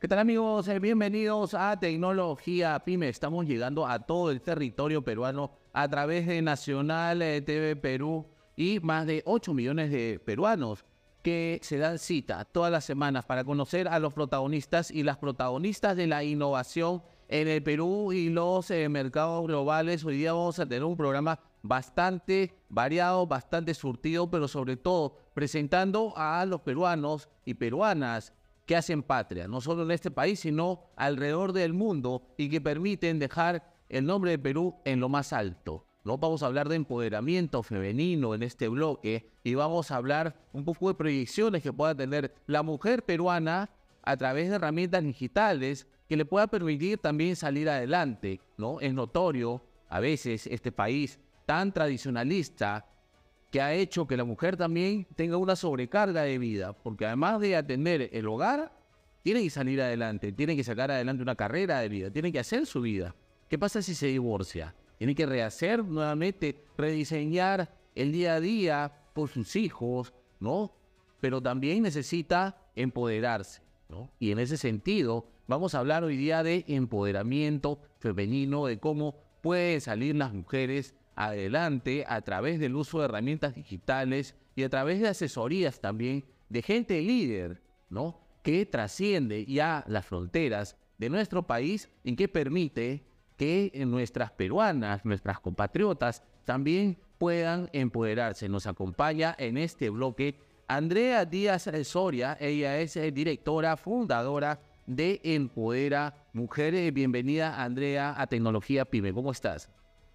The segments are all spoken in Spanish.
¿Qué tal amigos? Eh, bienvenidos a Tecnología Pyme. Estamos llegando a todo el territorio peruano a través de Nacional eh, TV Perú y más de 8 millones de peruanos que se dan cita todas las semanas para conocer a los protagonistas y las protagonistas de la innovación en el Perú y los eh, mercados globales. Hoy día vamos a tener un programa bastante variado, bastante surtido, pero sobre todo presentando a los peruanos y peruanas que hacen patria, no solo en este país, sino alrededor del mundo y que permiten dejar el nombre de Perú en lo más alto. ¿no? Vamos a hablar de empoderamiento femenino en este bloque y vamos a hablar un poco de proyecciones que pueda tener la mujer peruana a través de herramientas digitales que le pueda permitir también salir adelante. ¿no? Es notorio a veces este país tan tradicionalista que ha hecho que la mujer también tenga una sobrecarga de vida, porque además de atender el hogar, tiene que salir adelante, tiene que sacar adelante una carrera de vida, tiene que hacer su vida. ¿Qué pasa si se divorcia? Tiene que rehacer nuevamente, rediseñar el día a día por sus hijos, ¿no? Pero también necesita empoderarse, ¿no? Y en ese sentido, vamos a hablar hoy día de empoderamiento femenino, de cómo pueden salir las mujeres adelante a través del uso de herramientas digitales y a través de asesorías también de gente líder, ¿no? Que trasciende ya las fronteras de nuestro país y que permite que nuestras peruanas, nuestras compatriotas también puedan empoderarse. Nos acompaña en este bloque Andrea Díaz Soria, ella es eh, directora, fundadora de Empodera Mujeres. Bienvenida Andrea a Tecnología Pyme, ¿cómo estás?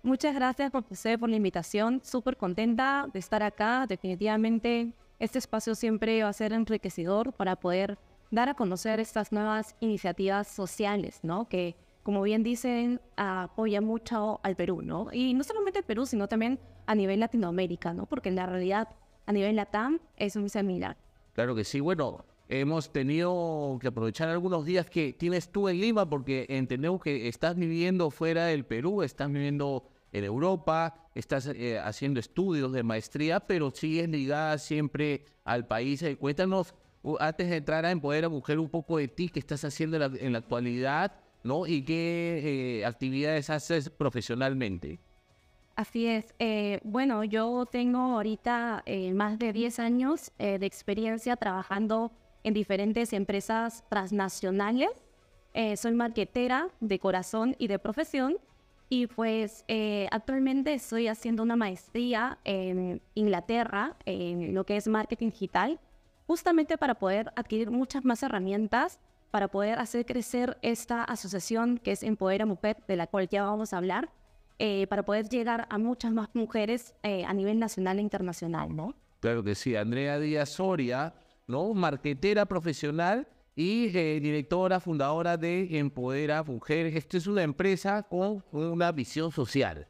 Muchas gracias, profesor, por la invitación. Súper contenta de estar acá. Definitivamente este espacio siempre va a ser enriquecedor para poder dar a conocer estas nuevas iniciativas sociales, ¿no? Que, como bien dicen, apoya mucho al Perú, ¿no? Y no solamente al Perú, sino también a nivel Latinoamérica, ¿no? Porque en la realidad, a nivel LATAM, es muy similar. Claro que sí. Bueno, hemos tenido que aprovechar algunos días que tienes tú en Lima, porque entendemos que estás viviendo fuera del Perú, estás viviendo en Europa, estás eh, haciendo estudios de maestría, pero sigues ligada siempre al país. Eh, cuéntanos, antes de entrar a Empoderar a un poco de ti, qué estás haciendo en la, actualidad, ¿no? Y qué eh, actividades haces profesionalmente. Así es. bueno, yo tengo ahorita más de 10 años de experiencia trabajando en diferentes empresas transnacionales. soy marquetera de corazón y de profesión y pues eh, actualmente estoy haciendo una maestría en Inglaterra en lo que es marketing digital, justamente para poder adquirir muchas más herramientas para poder hacer crecer esta asociación que es Empodera Mujer, de la cual ya vamos a hablar, eh, para poder llegar a muchas más mujeres eh, a nivel nacional e internacional, ¿no? Claro que sí, Andrea Díaz Soria, ¿no? Marquetera profesional y eh, directora, fundadora de Empodera Mujeres. Esto es una empresa con una visión social.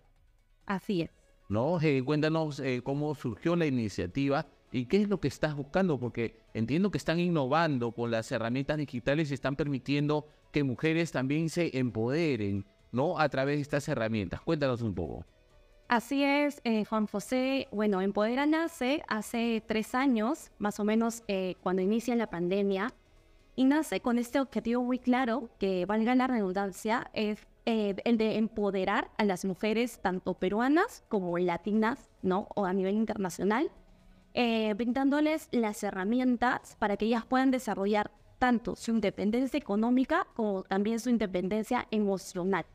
Así es. ¿No? Eh, cuéntanos eh, cómo surgió la iniciativa y qué es lo que estás buscando, porque entiendo que están innovando con las herramientas digitales y están permitiendo que mujeres también se empoderen, ¿no? A través de estas herramientas. Cuéntanos un poco. Así es, Juan José. Bueno, Empodera nace hace tres años, más o menos cuando inicia la pandemia y nace con este objetivo muy claro, que valga la redundancia, es eh, el de empoderar a las mujeres, tanto peruanas como latinas, ¿no? O a nivel internacional, eh, brindándoles las herramientas para que ellas puedan desarrollar tanto su independencia económica como también su independencia emocional.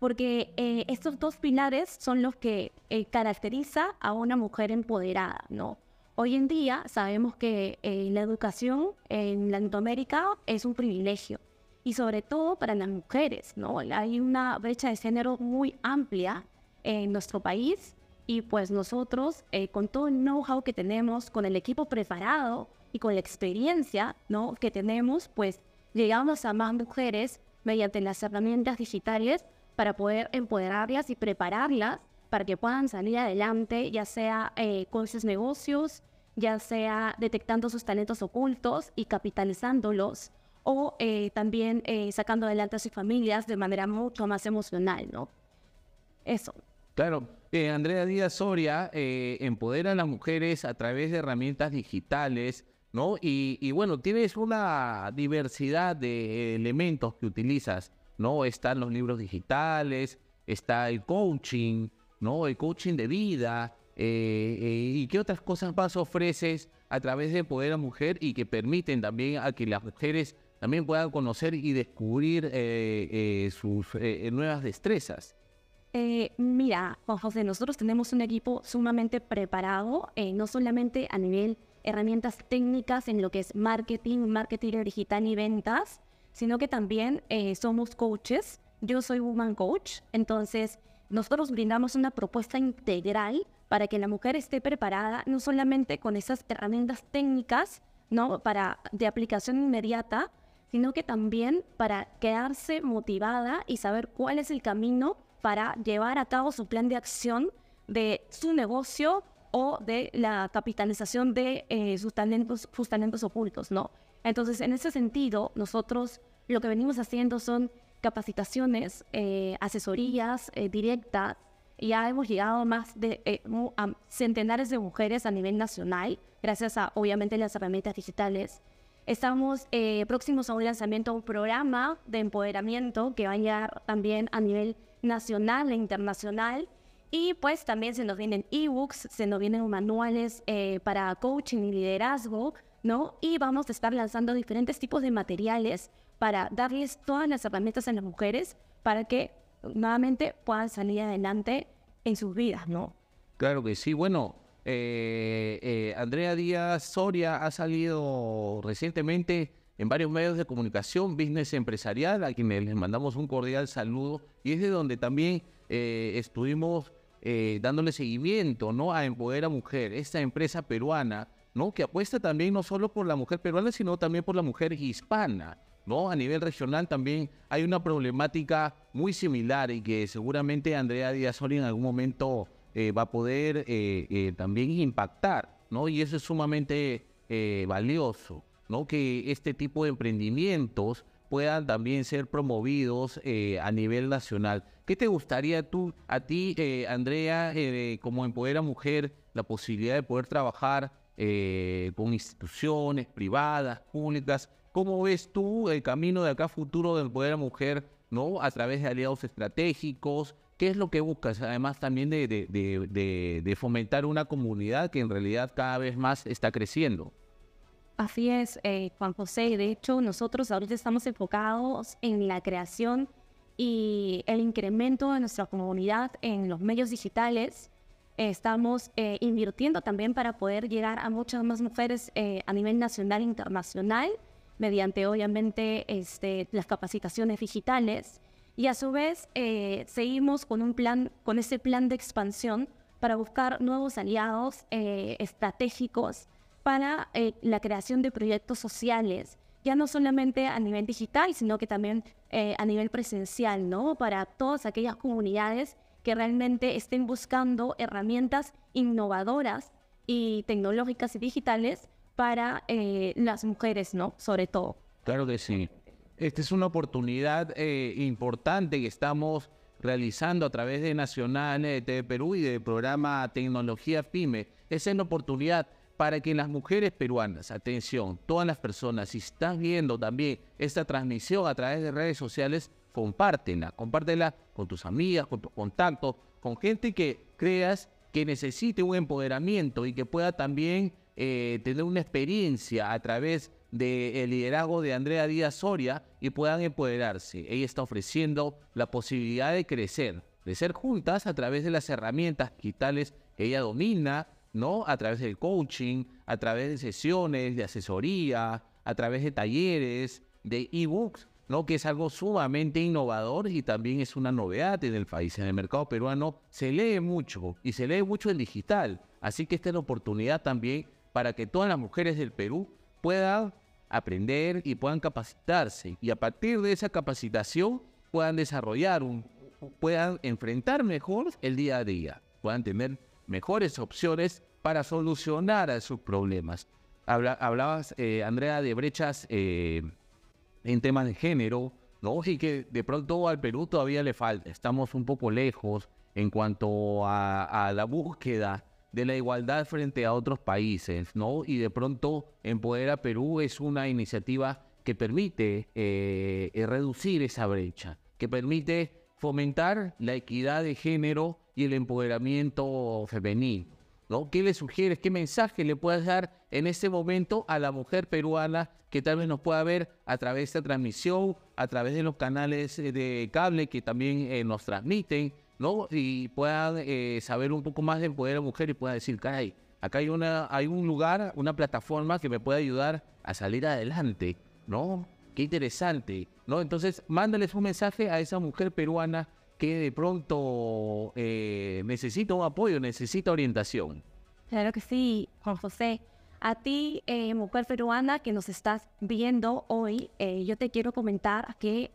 Porque eh, estos dos pilares son los que caracteriza a una mujer empoderada, ¿no? Hoy en día sabemos que eh, la educación en Latinoamérica es un privilegio y sobre todo para las mujeres, ¿no? Hay una brecha de género muy amplia en nuestro país y pues nosotros eh, con todo el know-how que tenemos, con el equipo preparado y con la experiencia, ¿no? Que tenemos, pues llegamos a más mujeres mediante las herramientas digitales para poder empoderarlas y prepararlas para que puedan salir adelante, ya sea eh, con sus negocios, ya sea detectando sus talentos ocultos y capitalizándolos, o eh, también eh, sacando adelante a sus familias de manera mucho más emocional, ¿no? Eso. Claro, Andrea Díaz Soria empodera a las mujeres a través de herramientas digitales, ¿no? Y, y bueno, tienes una diversidad de elementos que utilizas, ¿no? Están los libros digitales, está el coaching, ¿no? El coaching de vida, eh, eh, y qué otras cosas más ofreces a través de Poder a Mujer y que permiten también a que las mujeres también puedan conocer y descubrir eh, sus nuevas destrezas. mira, Juan José, nosotros tenemos un equipo sumamente preparado, no solamente a nivel herramientas técnicas en lo que es marketing, marketing digital y ventas, sino que también somos coaches. Yo soy Woman Coach, entonces nosotros brindamos una propuesta integral para que la mujer esté preparada no solamente con esas herramientas técnicas, ¿no? Para de aplicación inmediata, sino que también para quedarse motivada y saber cuál es el camino para llevar a cabo su plan de acción de su negocio o de la capitalización de eh, sus, talentos, sus talentos ocultos, ¿no? Entonces, en ese sentido, nosotros lo que venimos haciendo son capacitaciones, eh, asesorías eh, directas ya hemos llegado más de eh, a centenares de mujeres a nivel nacional, gracias a obviamente las herramientas digitales. Estamos eh, próximos a un lanzamiento de un programa de empoderamiento que va a llegar también a nivel nacional e internacional. Y pues también se nos vienen ebooks, se nos vienen manuales eh, para coaching y liderazgo, ¿no? Y vamos a estar lanzando diferentes tipos de materiales para darles todas las herramientas a las mujeres para que nuevamente puedan salir adelante en sus vidas, ¿no? Claro que sí. Bueno, eh, eh, Andrea Díaz Soria ha salido recientemente en varios medios de comunicación, business empresarial, a quienes les mandamos un cordial saludo, y es de donde también eh, estuvimos dándole seguimiento ¿no? a Empoder a Mujer, esta empresa peruana, ¿no? que apuesta también no solo por la mujer peruana, sino también por la mujer hispana. ¿No? A nivel regional también hay una problemática muy similar y que seguramente Andrea Díaz Soli en algún momento eh, va a poder eh, eh, también impactar, ¿no? Y eso es sumamente valioso, ¿no? Que este tipo de emprendimientos puedan también ser promovidos a nivel nacional. ¿Qué te gustaría tú, a ti, Andrea, como Empodera Mujer, la posibilidad de poder trabajar con instituciones privadas, públicas, ¿Cómo ves tú el camino de acá futuro del poder a mujer, ¿no? A través de aliados estratégicos. ¿Qué es lo que buscas? Además también de, fomentar una comunidad que en realidad cada vez más está creciendo. Así es, eh, Juan José. De hecho, nosotros ahorita estamos enfocados en la creación y el incremento de nuestra comunidad en los medios digitales. estamos eh, invirtiendo también para poder llegar a muchas más mujeres eh, a nivel nacional e internacional mediante obviamente este, las capacitaciones digitales y a su vez eh, seguimos con un plan, con ese plan de expansión para buscar nuevos aliados eh, estratégicos para eh, la creación de proyectos sociales, ya no solamente a nivel digital, sino que también a nivel presencial, ¿no? Para todas aquellas comunidades que realmente estén buscando herramientas innovadoras y tecnológicas y digitales para eh, las mujeres, ¿no? Sobre todo. Claro que sí. Esta es una oportunidad eh, importante que estamos realizando a través de Nacional de TV Perú y del programa Tecnología PYME. Es una oportunidad para que las mujeres peruanas, atención, todas las personas, si están viendo también esta transmisión a través de redes sociales, compártela, compártela con tus amigas, con tus contactos, con gente que creas que necesite un empoderamiento y que pueda también eh, tener una experiencia a través del liderazgo de Andrea Díaz Soria y puedan empoderarse. Ella está ofreciendo la posibilidad de crecer, crecer juntas a través de las herramientas digitales que ella domina, ¿no? A través del coaching, a través de sesiones de asesoría, a través de talleres, de ebooks, ¿no? Que es algo sumamente innovador y también es una novedad en el país. En el mercado peruano se lee mucho y se lee mucho en digital. Así que esta es la oportunidad también para que todas las mujeres del Perú puedan aprender y puedan capacitarse y a partir de esa capacitación puedan desarrollar un, puedan enfrentar mejor el día a día, puedan tener mejores opciones para solucionar sus problemas. hablabas, eh, Andrea, de brechas eh, en temas de género, ¿no? Y que de pronto al Perú todavía le falta, estamos un poco lejos en cuanto a, a la búsqueda de la igualdad frente a otros países, ¿no? Y de pronto Empodera Perú es una iniciativa que permite eh, eh, reducir esa brecha, que permite fomentar la equidad de género y el empoderamiento femenino. ¿no? ¿Qué le sugieres? ¿Qué mensaje le puedes dar en este momento a la mujer peruana que tal vez nos pueda ver a través de esta transmisión, a través de los canales eh, de cable que también nos transmiten, ¿no? Y puedan eh, saber un poco más de poder a mujer y pueda decir, caray, acá hay, una, hay un lugar, una plataforma que me puede ayudar a salir adelante, ¿no? Qué interesante, ¿no? Entonces, mándales un mensaje a esa mujer peruana que de pronto eh, necesita un apoyo, necesita orientación. Claro que sí, Juan José. A ti, eh, mujer peruana que nos estás viendo hoy, yo te quiero comentar que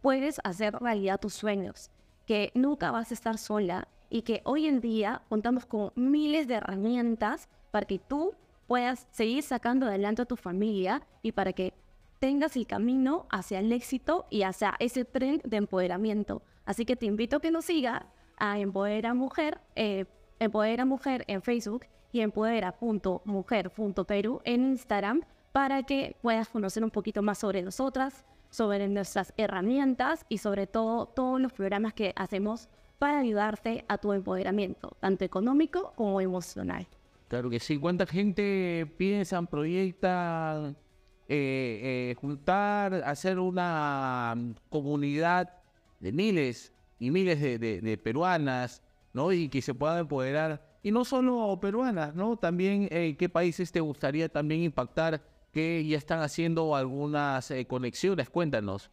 puedes hacer realidad tus sueños que nunca vas a estar sola y que hoy en día contamos con miles de herramientas para que tú puedas seguir sacando adelante a tu familia y para que tengas el camino hacia el éxito y hacia ese tren de empoderamiento. Así que te invito a que nos siga a Empodera Mujer, eh, Empodera Mujer en Facebook y empodera.mujer.peru en Instagram para que puedas conocer un poquito más sobre nosotras, sobre nuestras herramientas y sobre todo todos los programas que hacemos para ayudarte a tu empoderamiento, tanto económico como emocional. Claro que sí. ¿Cuánta gente piensan, proyectan eh, eh, juntar, hacer una comunidad de miles y miles de, peruanas, ¿no? Y que se puedan empoderar. Y no solo peruanas, ¿no? También, eh, ¿qué países te gustaría también impactar que ya están haciendo algunas eh, conexiones. Cuéntanos.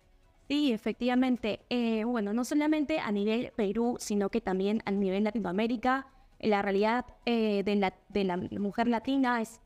Sí, efectivamente. Eh, bueno, no solamente a nivel Perú, sino que también a nivel Latinoamérica. La realidad eh, de, la, de, la, mujer latina es,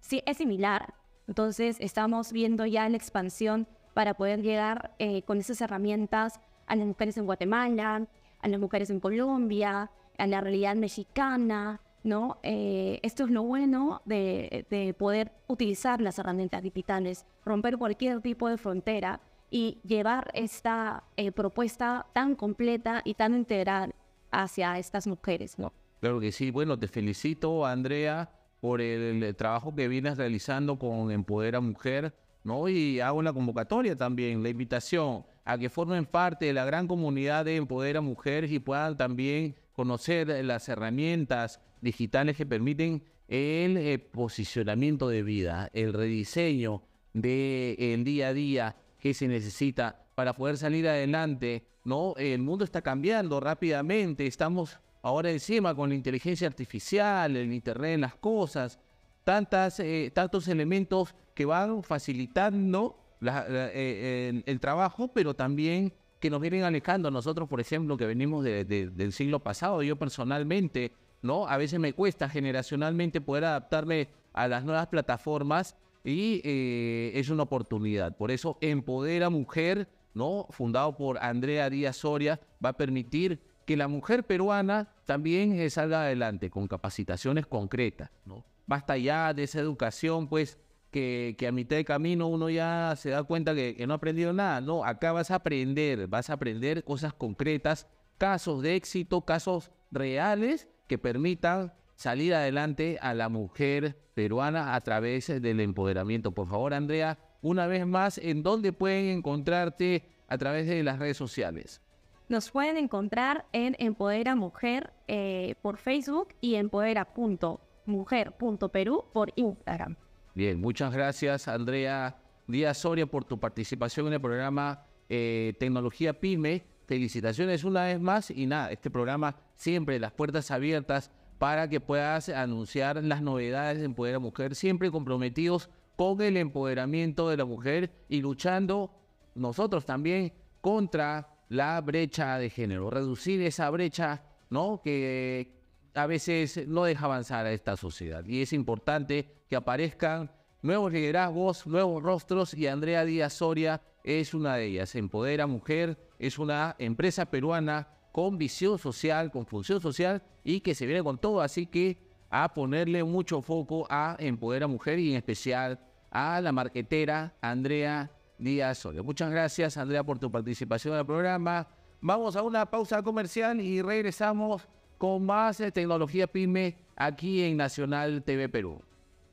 sí, es similar. Entonces, estamos viendo ya la expansión para poder llegar con esas herramientas a las mujeres en Guatemala, a las mujeres en Colombia, a la realidad mexicana, ¿no? Eh, esto es lo bueno de, poder utilizar las herramientas digitales, romper cualquier tipo de frontera y llevar esta eh, propuesta tan completa y tan integral hacia estas mujeres, ¿no? Claro que sí. Bueno, te felicito, Andrea, por el, trabajo que vienes realizando con Empodera Mujer, ¿no? Y hago una convocatoria también, la invitación a que formen parte de la gran comunidad de Empodera Mujer y puedan también conocer las herramientas digitales que permiten el eh, posicionamiento de vida, el rediseño del día a día que se necesita para poder salir adelante. ¿no? El mundo está cambiando rápidamente, estamos ahora encima con la inteligencia artificial, el Internet de las cosas, tantas, eh, tantos elementos que van facilitando eh, el, trabajo, pero también que nos vienen alejando. Nosotros, por ejemplo, que venimos del siglo pasado, yo personalmente ¿no? A veces me cuesta generacionalmente poder adaptarme a las nuevas plataformas y eh, es una oportunidad. Por eso Empodera Mujer, ¿no? Fundado por Andrea Díaz Soria, va a permitir que la mujer peruana también eh, salga adelante con capacitaciones concretas, ¿no? Basta ya de esa educación, pues, que, a mitad de camino uno ya se da cuenta que, que no ha aprendido nada. No, acá vas a aprender, vas a aprender cosas concretas, casos de éxito, casos reales que permitan salir adelante a la mujer peruana a través del empoderamiento. Por favor, Andrea, una vez más, ¿en dónde pueden encontrarte a través de las redes sociales? Nos pueden encontrar en Empodera Mujer eh, por Facebook y empodera.mujer.perú por Instagram. Bien, muchas gracias, Andrea Díaz Soria, por tu participación en el programa eh, Tecnología Pyme felicitaciones una vez más y nada, este programa siempre las puertas abiertas para que puedas anunciar las novedades de Empoderar a Mujer, siempre comprometidos con el empoderamiento de la mujer y luchando nosotros también contra la brecha de género, reducir esa brecha, ¿no? Que a veces no deja avanzar a esta sociedad. Y es importante que aparezcan nuevos liderazgos, nuevos rostros y Andrea Díaz Soria es una de ellas. Empodera Mujer es una empresa peruana con visión social, con función social y que se viene con todo. Así que a ponerle mucho foco a Empodera Mujer y en especial a la marquetera Andrea Díaz Soria. Muchas gracias Andrea por tu participación en el programa. Vamos a una pausa comercial y regresamos con más tecnología pyme aquí en Nacional TV Perú.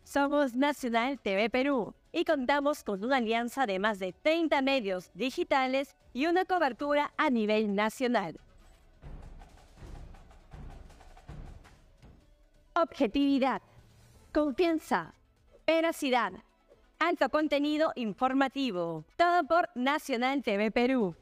Somos Nacional TV Perú y contamos con una alianza de más de 30 medios digitales y una cobertura a nivel nacional. Objetividad, confianza, veracidad, alto contenido informativo. Todo por Nacional TV Perú.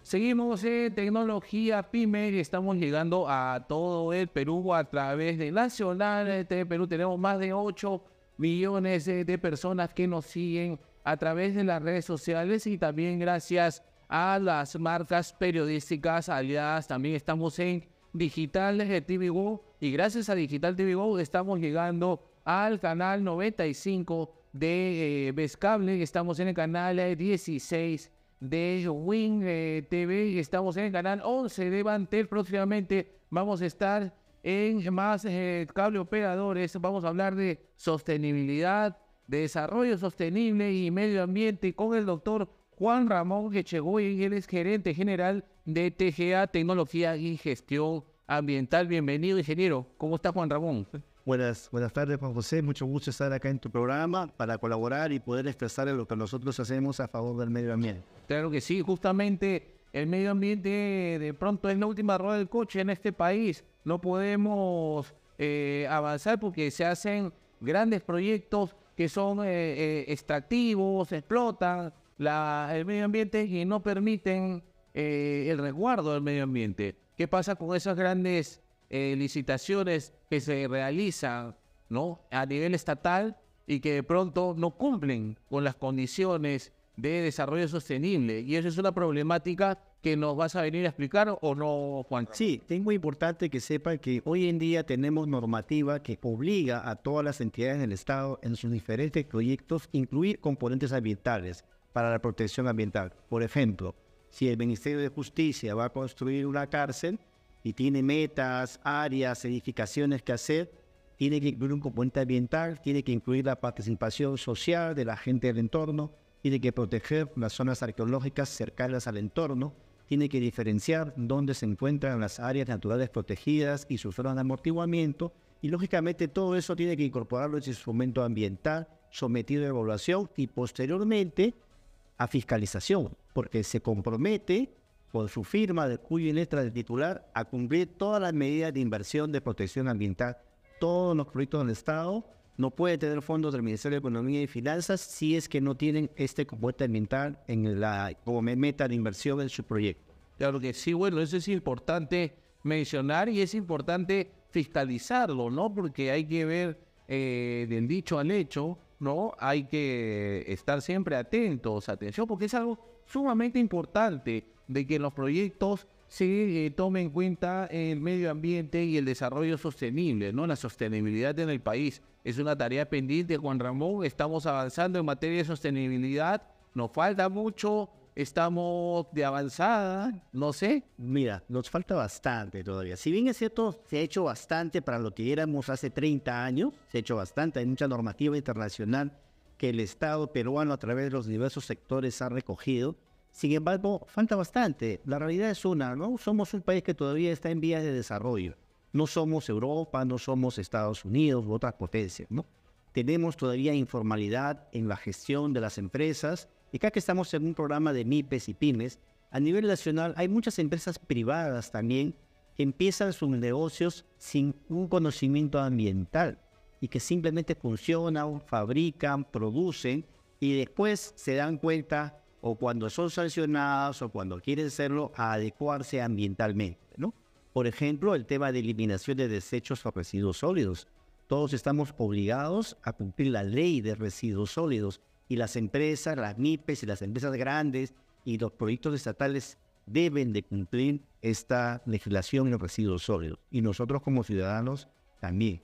Seguimos en tecnología PYME y estamos llegando a todo el Perú a través de Nacional TV Perú. Tenemos más de 8 millones de personas que nos siguen a través de las redes sociales y también gracias a las marcas periodísticas aliadas. También estamos en Digital TV Go y gracias a Digital TV Go estamos llegando al canal 95 de eh, Estamos en el canal 16 de Wing eh, TV estamos en el canal 11 de Bantel. Próximamente vamos a estar en más eh, cable operadores. Vamos a hablar de sostenibilidad, de desarrollo sostenible y medio ambiente con el doctor Juan Ramón Echegoyen. Él es gerente general de TGA, Tecnología y Gestión Ambiental. Bienvenido, ingeniero. ¿Cómo está Juan Ramón? Buenas, buenas tardes, Juan José. Mucho gusto estar acá en tu programa para colaborar y poder expresar lo que nosotros hacemos a favor del medio ambiente. Claro que sí, justamente el medio ambiente de pronto es la última rueda del coche en este país. No podemos eh, avanzar porque se hacen grandes proyectos que son eh, eh, extractivos, explotan el medio ambiente y no permiten el resguardo del medio ambiente. ¿Qué pasa con esas grandes eh, licitaciones que se realizan ¿no? a nivel estatal y que de pronto no cumplen con las condiciones de desarrollo sostenible. Y eso es una problemática que nos vas a venir a explicar o no, Juan. Sí, es muy importante que sepan que hoy en día tenemos normativa que obliga a todas las entidades del Estado en sus diferentes proyectos incluir componentes ambientales para la protección ambiental. Por ejemplo, si el Ministerio de Justicia va a construir una cárcel, y tiene metas, áreas, edificaciones que hacer, tiene que incluir un componente ambiental, tiene que incluir la participación social de la gente del entorno, tiene que proteger las zonas arqueológicas cercanas al entorno, tiene que diferenciar dónde se encuentran las áreas naturales protegidas y sus zonas de amortiguamiento, y lógicamente todo eso tiene que incorporarlo en ese instrumento ambiental sometido a evaluación y posteriormente a fiscalización, porque se compromete con su firma de cuyo y letra del titular a cumplir todas las medidas de inversión de protección ambiental. Todos los proyectos del Estado no pueden tener fondos del Ministerio de Economía y Finanzas si es que no tienen este componente ambiental en la, como meta de inversión en su proyecto. Claro que sí, bueno, eso es importante mencionar y es importante fiscalizarlo, ¿no? Porque hay que ver eh, del dicho al hecho, ¿no? Hay que estar siempre atentos, atención, porque es algo sumamente importante de que los proyectos se eh, tome en cuenta el medio ambiente y el desarrollo sostenible, ¿no? La sostenibilidad en el país es una tarea pendiente, Juan Ramón. Estamos avanzando en materia de sostenibilidad. Nos falta mucho, estamos de avanzada, no sé. Mira, nos falta bastante todavía. Si bien es cierto, se ha hecho bastante para lo que éramos hace 30 años, se ha hecho bastante, hay mucha normativa internacional que el Estado peruano a través de los diversos sectores ha recogido sin embargo, falta bastante. La realidad es una, ¿no? Somos un país que todavía está en vías de desarrollo. No somos Europa, no somos Estados Unidos u otras potencias, ¿no? Tenemos todavía informalidad en la gestión de las empresas. Y acá que estamos en un programa de MIPES y PYMES, a nivel nacional hay muchas empresas privadas también que empiezan sus negocios sin un conocimiento ambiental y que simplemente funcionan, fabrican, producen y después se dan cuenta o cuando son sancionadas o cuando quieren serlo, a adecuarse ambientalmente, ¿no? Por ejemplo, el tema de eliminación de desechos o residuos sólidos. Todos estamos obligados a cumplir la ley de residuos sólidos y las empresas, las MIPES y las empresas grandes y los proyectos estatales deben de cumplir esta legislación de residuos sólidos. Y nosotros como ciudadanos también.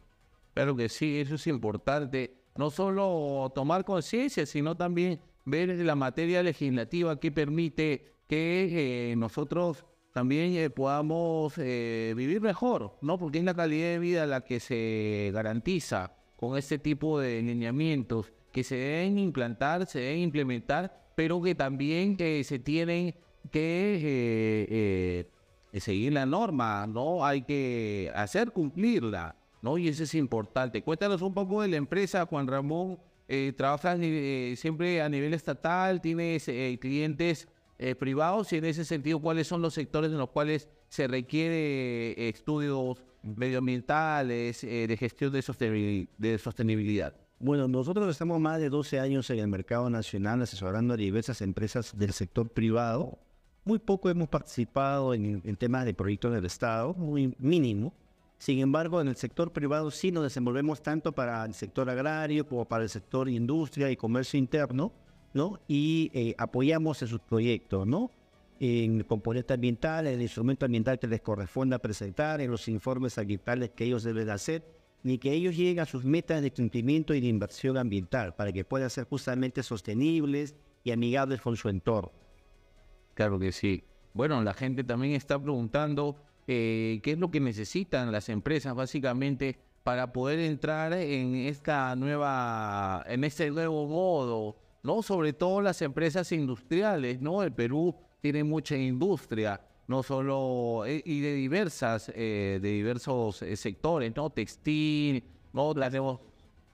Pero que sí, eso es importante. No solo tomar conciencia, sino también ver la materia legislativa que permite que eh, nosotros también eh, podamos eh, vivir mejor, ¿no? Porque es la calidad de vida la que se garantiza con este tipo de lineamientos que se deben implantar, se deben implementar, pero que también se tienen que eh, eh, seguir la norma, ¿no? Hay que hacer cumplirla, ¿no? Y eso es importante. Cuéntanos un poco de la empresa, Juan Ramón. Eh, trabajas eh, siempre a nivel estatal, tienes eh, clientes eh, privados y en ese sentido, ¿cuáles son los sectores en los cuales se requiere estudios medioambientales, de gestión de, sostenibil- de sostenibilidad? Bueno, nosotros estamos más de 12 años en el mercado nacional asesorando a diversas empresas del sector privado. Muy poco hemos participado en, en temas de proyectos del Estado, muy mínimo. Sin embargo, en el sector privado sí nos desenvolvemos tanto para el sector agrario como para el sector industria y comercio interno, ¿no? Y eh, apoyamos en sus proyectos, ¿no? En el componente ambiental, en el instrumento ambiental que les corresponda presentar, en los informes ambientales que ellos deben hacer, ni que ellos lleguen a sus metas de cumplimiento y de inversión ambiental para que puedan ser justamente sostenibles y amigables con su entorno. Claro que sí. Bueno, la gente también está preguntando eh, qué es lo que necesitan las empresas básicamente para poder entrar en esta nueva, en este nuevo modo, ¿no? Sobre todo las empresas industriales, ¿no? El Perú tiene mucha industria, no solo, eh, y de diversas, eh, de diversos eh, sectores, ¿no? Textil, ¿no? Tenemos,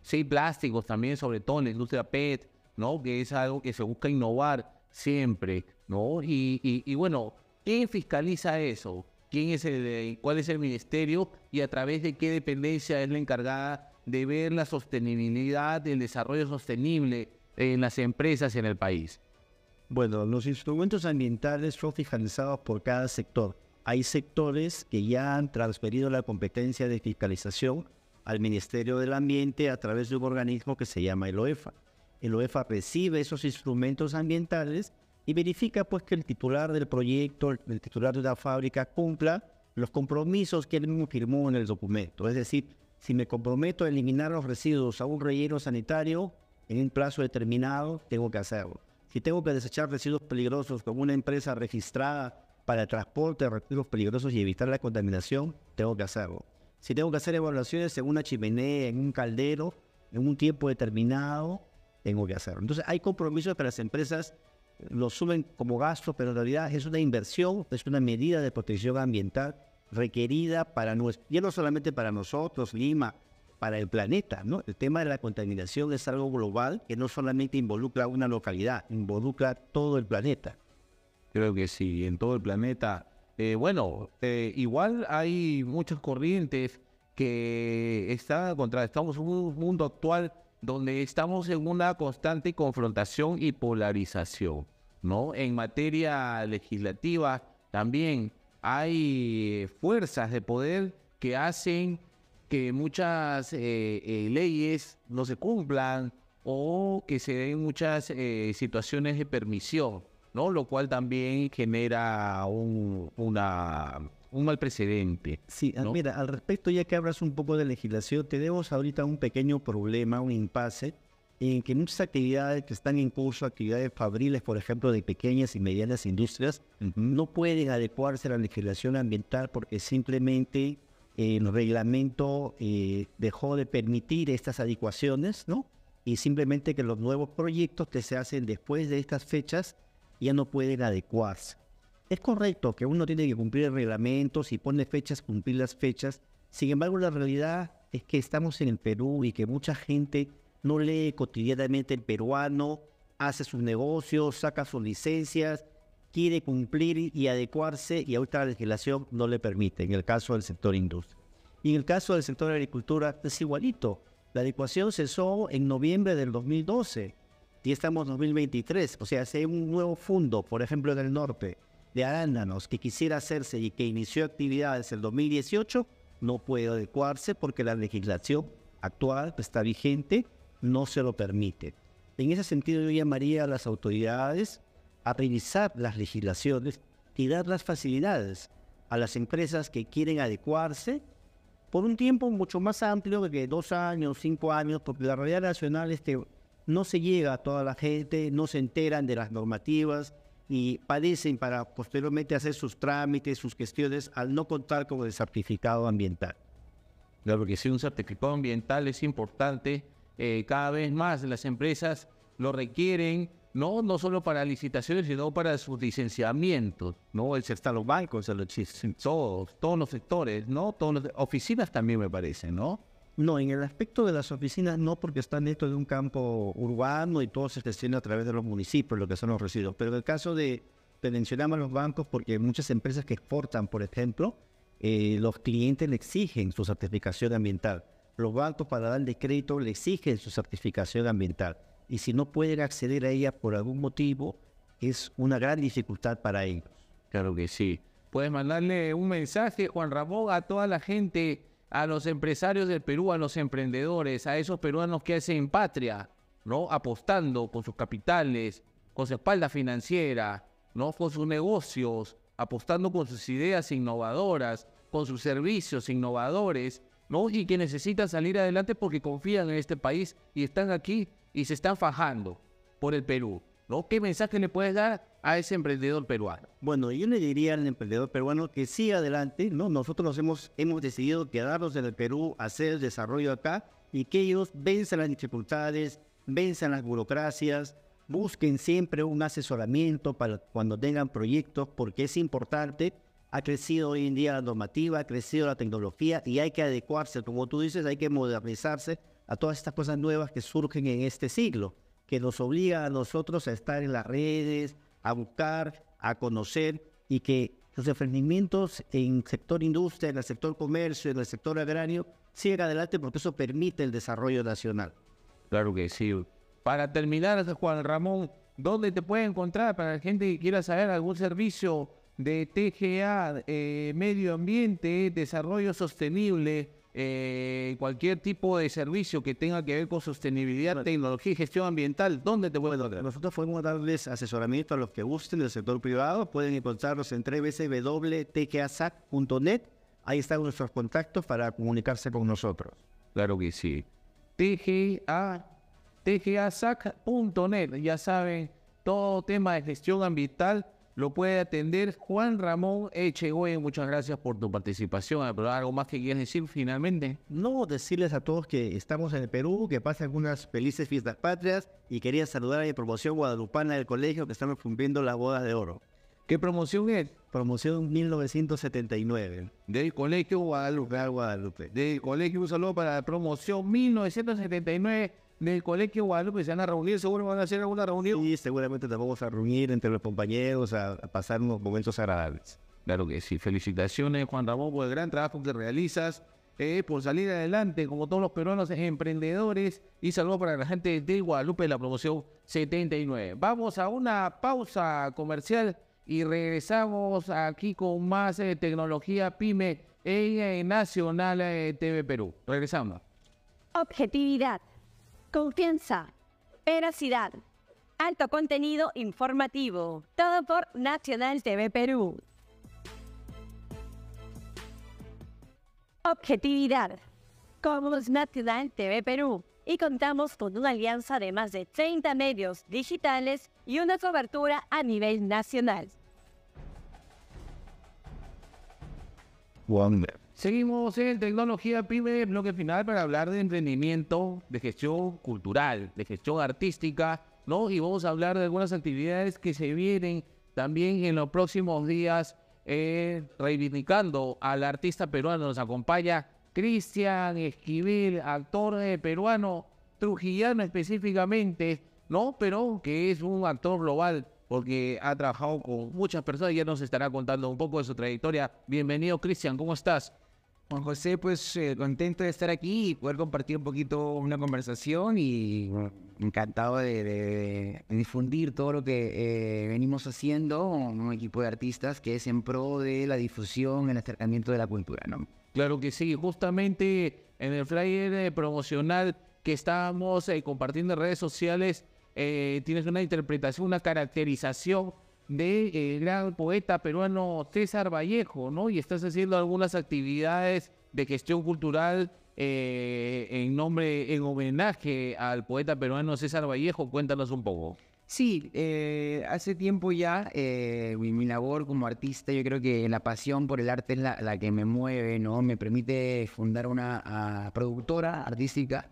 sí, plásticos también, sobre todo en la industria PET, ¿no? Que es algo que se busca innovar siempre, ¿no? Y, y- bueno, ¿quién fiscaliza eso? ¿Quién es el, cuál es el ministerio y a través de qué dependencia es la encargada de ver la sostenibilidad, el desarrollo sostenible en las empresas en el país? Bueno, los instrumentos ambientales son fiscalizados por cada sector. Hay sectores que ya han transferido la competencia de fiscalización al Ministerio del Ambiente a través de un organismo que se llama el OEFA. El OEFA recibe esos instrumentos ambientales y verifica pues que el titular del proyecto, el titular de la fábrica cumpla los compromisos que él mismo firmó en el documento. Es decir, si me comprometo a eliminar los residuos a un relleno sanitario en un plazo determinado, tengo que hacerlo. Si tengo que desechar residuos peligrosos con una empresa registrada para el transporte de residuos peligrosos y evitar la contaminación, tengo que hacerlo. Si tengo que hacer evaluaciones en una chimenea, en un caldero, en un tiempo determinado, tengo que hacerlo. Entonces hay compromisos que las empresas lo suben como gasto, pero en realidad es una inversión, es una medida de protección ambiental requerida para nuestro, ya no solamente para nosotros, Lima, para el planeta, ¿no? El tema de la contaminación es algo global que no solamente involucra una localidad, involucra todo el planeta. Creo que sí, en todo el planeta. Eh, bueno, eh, igual hay muchas corrientes que están contra. Estamos en un mundo actual donde estamos en una constante confrontación y polarización, ¿no? En materia legislativa también hay fuerzas de poder que hacen que muchas eh, eh, leyes no se cumplan o que se den muchas eh, situaciones de permisión, ¿no? Lo cual también genera un, una, un mal precedente. Sí, ah, ¿no? mira, al respecto, ya que hablas un poco de legislación, tenemos ahorita un pequeño problema, un impasse, en que muchas actividades que están en curso, actividades fabriles, por ejemplo, de pequeñas y medianas industrias, no pueden adecuarse a la legislación ambiental porque simplemente el reglamento eh, dejó de permitir estas adecuaciones, ¿no? Y simplemente que los nuevos proyectos que se hacen después de estas fechas ya no pueden adecuarse. Es correcto que uno tiene que cumplir reglamentos y pone fechas, cumplir las fechas. Sin embargo, la realidad es que estamos en el Perú y que mucha gente no lee cotidianamente el peruano, hace sus negocios, saca sus licencias, quiere cumplir y adecuarse y ahorita la legislación no le permite, en el caso del sector industria. Y en el caso del sector agricultura es igualito. La adecuación cesó en noviembre del 2012 y estamos en 2023. O sea, si hay un nuevo fondo, por ejemplo, en el norte, de arándanos que quisiera hacerse y que inició actividades en 2018, no puede adecuarse porque la legislación actual que está vigente no se lo permite. En ese sentido, yo llamaría a las autoridades a revisar las legislaciones y dar las facilidades a las empresas que quieren adecuarse por un tiempo mucho más amplio que dos años, cinco años, porque la realidad nacional es que no se llega a toda la gente, no se enteran de las normativas y padecen para posteriormente hacer sus trámites, sus gestiones, al no contar con el certificado ambiental. Claro que sí, un certificado ambiental es importante. eh, cada vez más las empresas lo requieren ¿no? No solo para licitaciones, sino para sus licenciamientos, ¿no? Están los bancos, todos, todos los sectores, ¿no? Todas las oficinas también me parece, ¿no? No, en el aspecto de las oficinas no, porque están dentro de un campo urbano y todo se gestiona a través de los municipios, lo que son los residuos. Pero en el caso de, te mencionamos los bancos, porque muchas empresas que exportan, por ejemplo, eh, los clientes le exigen su certificación ambiental. Los bancos para darle crédito le exigen su certificación ambiental. Y si no pueden acceder a ella por algún motivo, es una gran dificultad para ellos. Claro que sí. Puedes mandarle un mensaje, Juan Ramón, a toda la gente a los empresarios del Perú, a los emprendedores, a esos peruanos que hacen patria, ¿no? Apostando con sus capitales, con su espalda financiera, ¿no? Con sus negocios, apostando con sus ideas innovadoras, con sus servicios innovadores, ¿no? Y que necesitan salir adelante porque confían en este país y están aquí y se están fajando por el Perú. ¿no? ¿Qué mensaje le puedes dar a ese emprendedor peruano? Bueno, yo le diría al emprendedor peruano que siga adelante, ¿no? Nosotros nos hemos, hemos decidido quedarnos en el Perú, hacer el desarrollo acá y que ellos venzan las dificultades, venzan las burocracias, busquen siempre un asesoramiento para cuando tengan proyectos, porque es importante. Ha crecido hoy en día la normativa, ha crecido la tecnología y hay que adecuarse, como tú dices, hay que modernizarse a todas estas cosas nuevas que surgen en este siglo que nos obliga a nosotros a estar en las redes, a buscar, a conocer y que los emprendimientos en el sector industria, en el sector comercio, en el sector agrario, sigan adelante porque eso permite el desarrollo nacional. Claro que sí. Para terminar, Juan Ramón, ¿dónde te puede encontrar para la gente que quiera saber algún servicio de TGA, eh, medio ambiente, desarrollo sostenible, eh, cualquier tipo de servicio que tenga que ver con sostenibilidad, tecnología y gestión ambiental, ¿dónde te pueden encontrar? Nosotros podemos darles asesoramiento a los que gusten del sector privado. Pueden encontrarnos en www.tgasac.net. Ahí están nuestros contactos para comunicarse con nosotros. Claro que sí. TGA, tgasac.net. Ya saben, todo tema de gestión ambiental lo puede atender Juan Ramón Echegüe. Muchas gracias por tu participación. ¿Pero algo más que quieras decir finalmente? No, decirles a todos que estamos en el Perú, que pasen algunas felices fiestas patrias y quería saludar a mi promoción guadalupana del colegio que estamos cumpliendo la boda de oro. ¿Qué promoción es? Promoción 1979. Del Colegio Guadalupe. Guadalupe. Del Colegio, un saludo para la promoción 1979 del Colegio Guadalupe se van a reunir, seguro van a hacer alguna reunión. Sí, seguramente te vamos a reunir entre los compañeros, a, pasar unos momentos agradables. Claro que sí. Felicitaciones, Juan Ramón, por el gran trabajo que realizas, eh, por salir adelante, como todos los peruanos emprendedores. Y saludos para la gente de Guadalupe de la promoción 79. Vamos a una pausa comercial y regresamos aquí con más eh, tecnología PyME en eh, Nacional TV Perú. Regresamos. Objetividad confianza, veracidad, alto contenido informativo. Todo por Nacional TV Perú. Objetividad. Somos Nacional TV Perú y contamos con una alianza de más de 30 medios digitales y una cobertura a nivel nacional. Seguimos en Tecnología Pyme, bloque final para hablar de emprendimiento, de gestión cultural, de gestión artística, ¿no? Y vamos a hablar de algunas actividades que se vienen también en los próximos días, eh, reivindicando al artista peruano. Nos acompaña Cristian Esquivel, actor eh, peruano, trujillano específicamente, ¿no? Pero que es un actor global porque ha trabajado con muchas personas y ya nos estará contando un poco de su trayectoria. Bienvenido, Cristian, ¿cómo estás? Juan José, pues eh, contento de estar aquí y poder compartir un poquito una conversación y encantado de, difundir todo lo que eh, venimos haciendo, un equipo de artistas que es en pro de la difusión, el acercamiento de la cultura, ¿no? Claro que sí, justamente en el flyer eh, promocional que estábamos compartiendo en redes sociales, tienes una interpretación, una caracterización del de, gran poeta peruano César Vallejo, ¿no? Y estás haciendo algunas actividades de gestión cultural eh, en nombre, en homenaje al poeta peruano César Vallejo. Cuéntanos un poco. Sí, eh, hace tiempo ya eh, mi, labor como artista, yo creo que la pasión por el arte es la, que me mueve, ¿no? Me permite fundar una productora artística,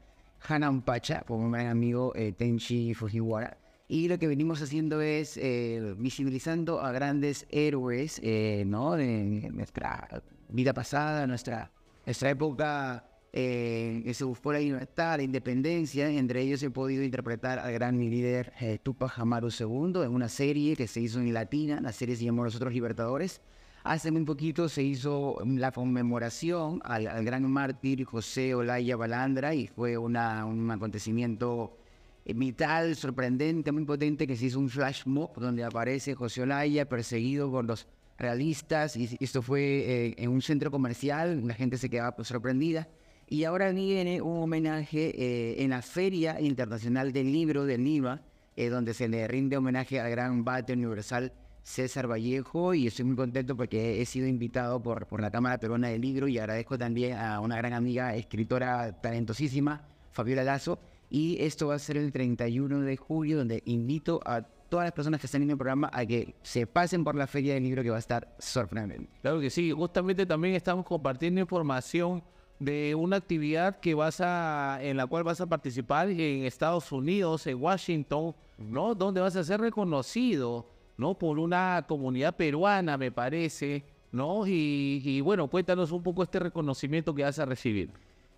Hanan Pacha, con un gran amigo Tenchi Fujiwara Y lo que venimos haciendo es eh, visibilizando a grandes héroes, eh, ¿no? De nuestra vida pasada, nuestra, nuestra época eh, que se buscó la libertad, la independencia. Entre ellos he podido interpretar al gran líder eh, Tupac Amaru II en una serie que se hizo en latina. La serie se llamó Los Otros Libertadores. Hace muy poquito se hizo la conmemoración al, al gran mártir José Olaya Balandra y fue una, un acontecimiento vital, sorprendente, muy potente, que se hizo un flash mob donde aparece José Olaya perseguido por los realistas y esto fue eh, en un centro comercial, la gente se quedaba pues, sorprendida. Y ahora viene un homenaje eh, en la Feria Internacional del Libro del NIVA, eh, donde se le rinde homenaje al gran bate universal César Vallejo y estoy muy contento porque he sido invitado por, por la Cámara Peruana del Libro y agradezco también a una gran amiga, escritora talentosísima, Fabiola Lazo. Y esto va a ser el 31 de julio, donde invito a todas las personas que están en el programa a que se pasen por la Feria del Libro que va a estar sorprendente. Claro que sí, justamente también estamos compartiendo información de una actividad que vas a, en la cual vas a participar en Estados Unidos, en Washington, ¿no? Donde vas a ser reconocido, ¿no? Por una comunidad peruana, me parece, ¿no? Y, y bueno, cuéntanos un poco este reconocimiento que vas a recibir.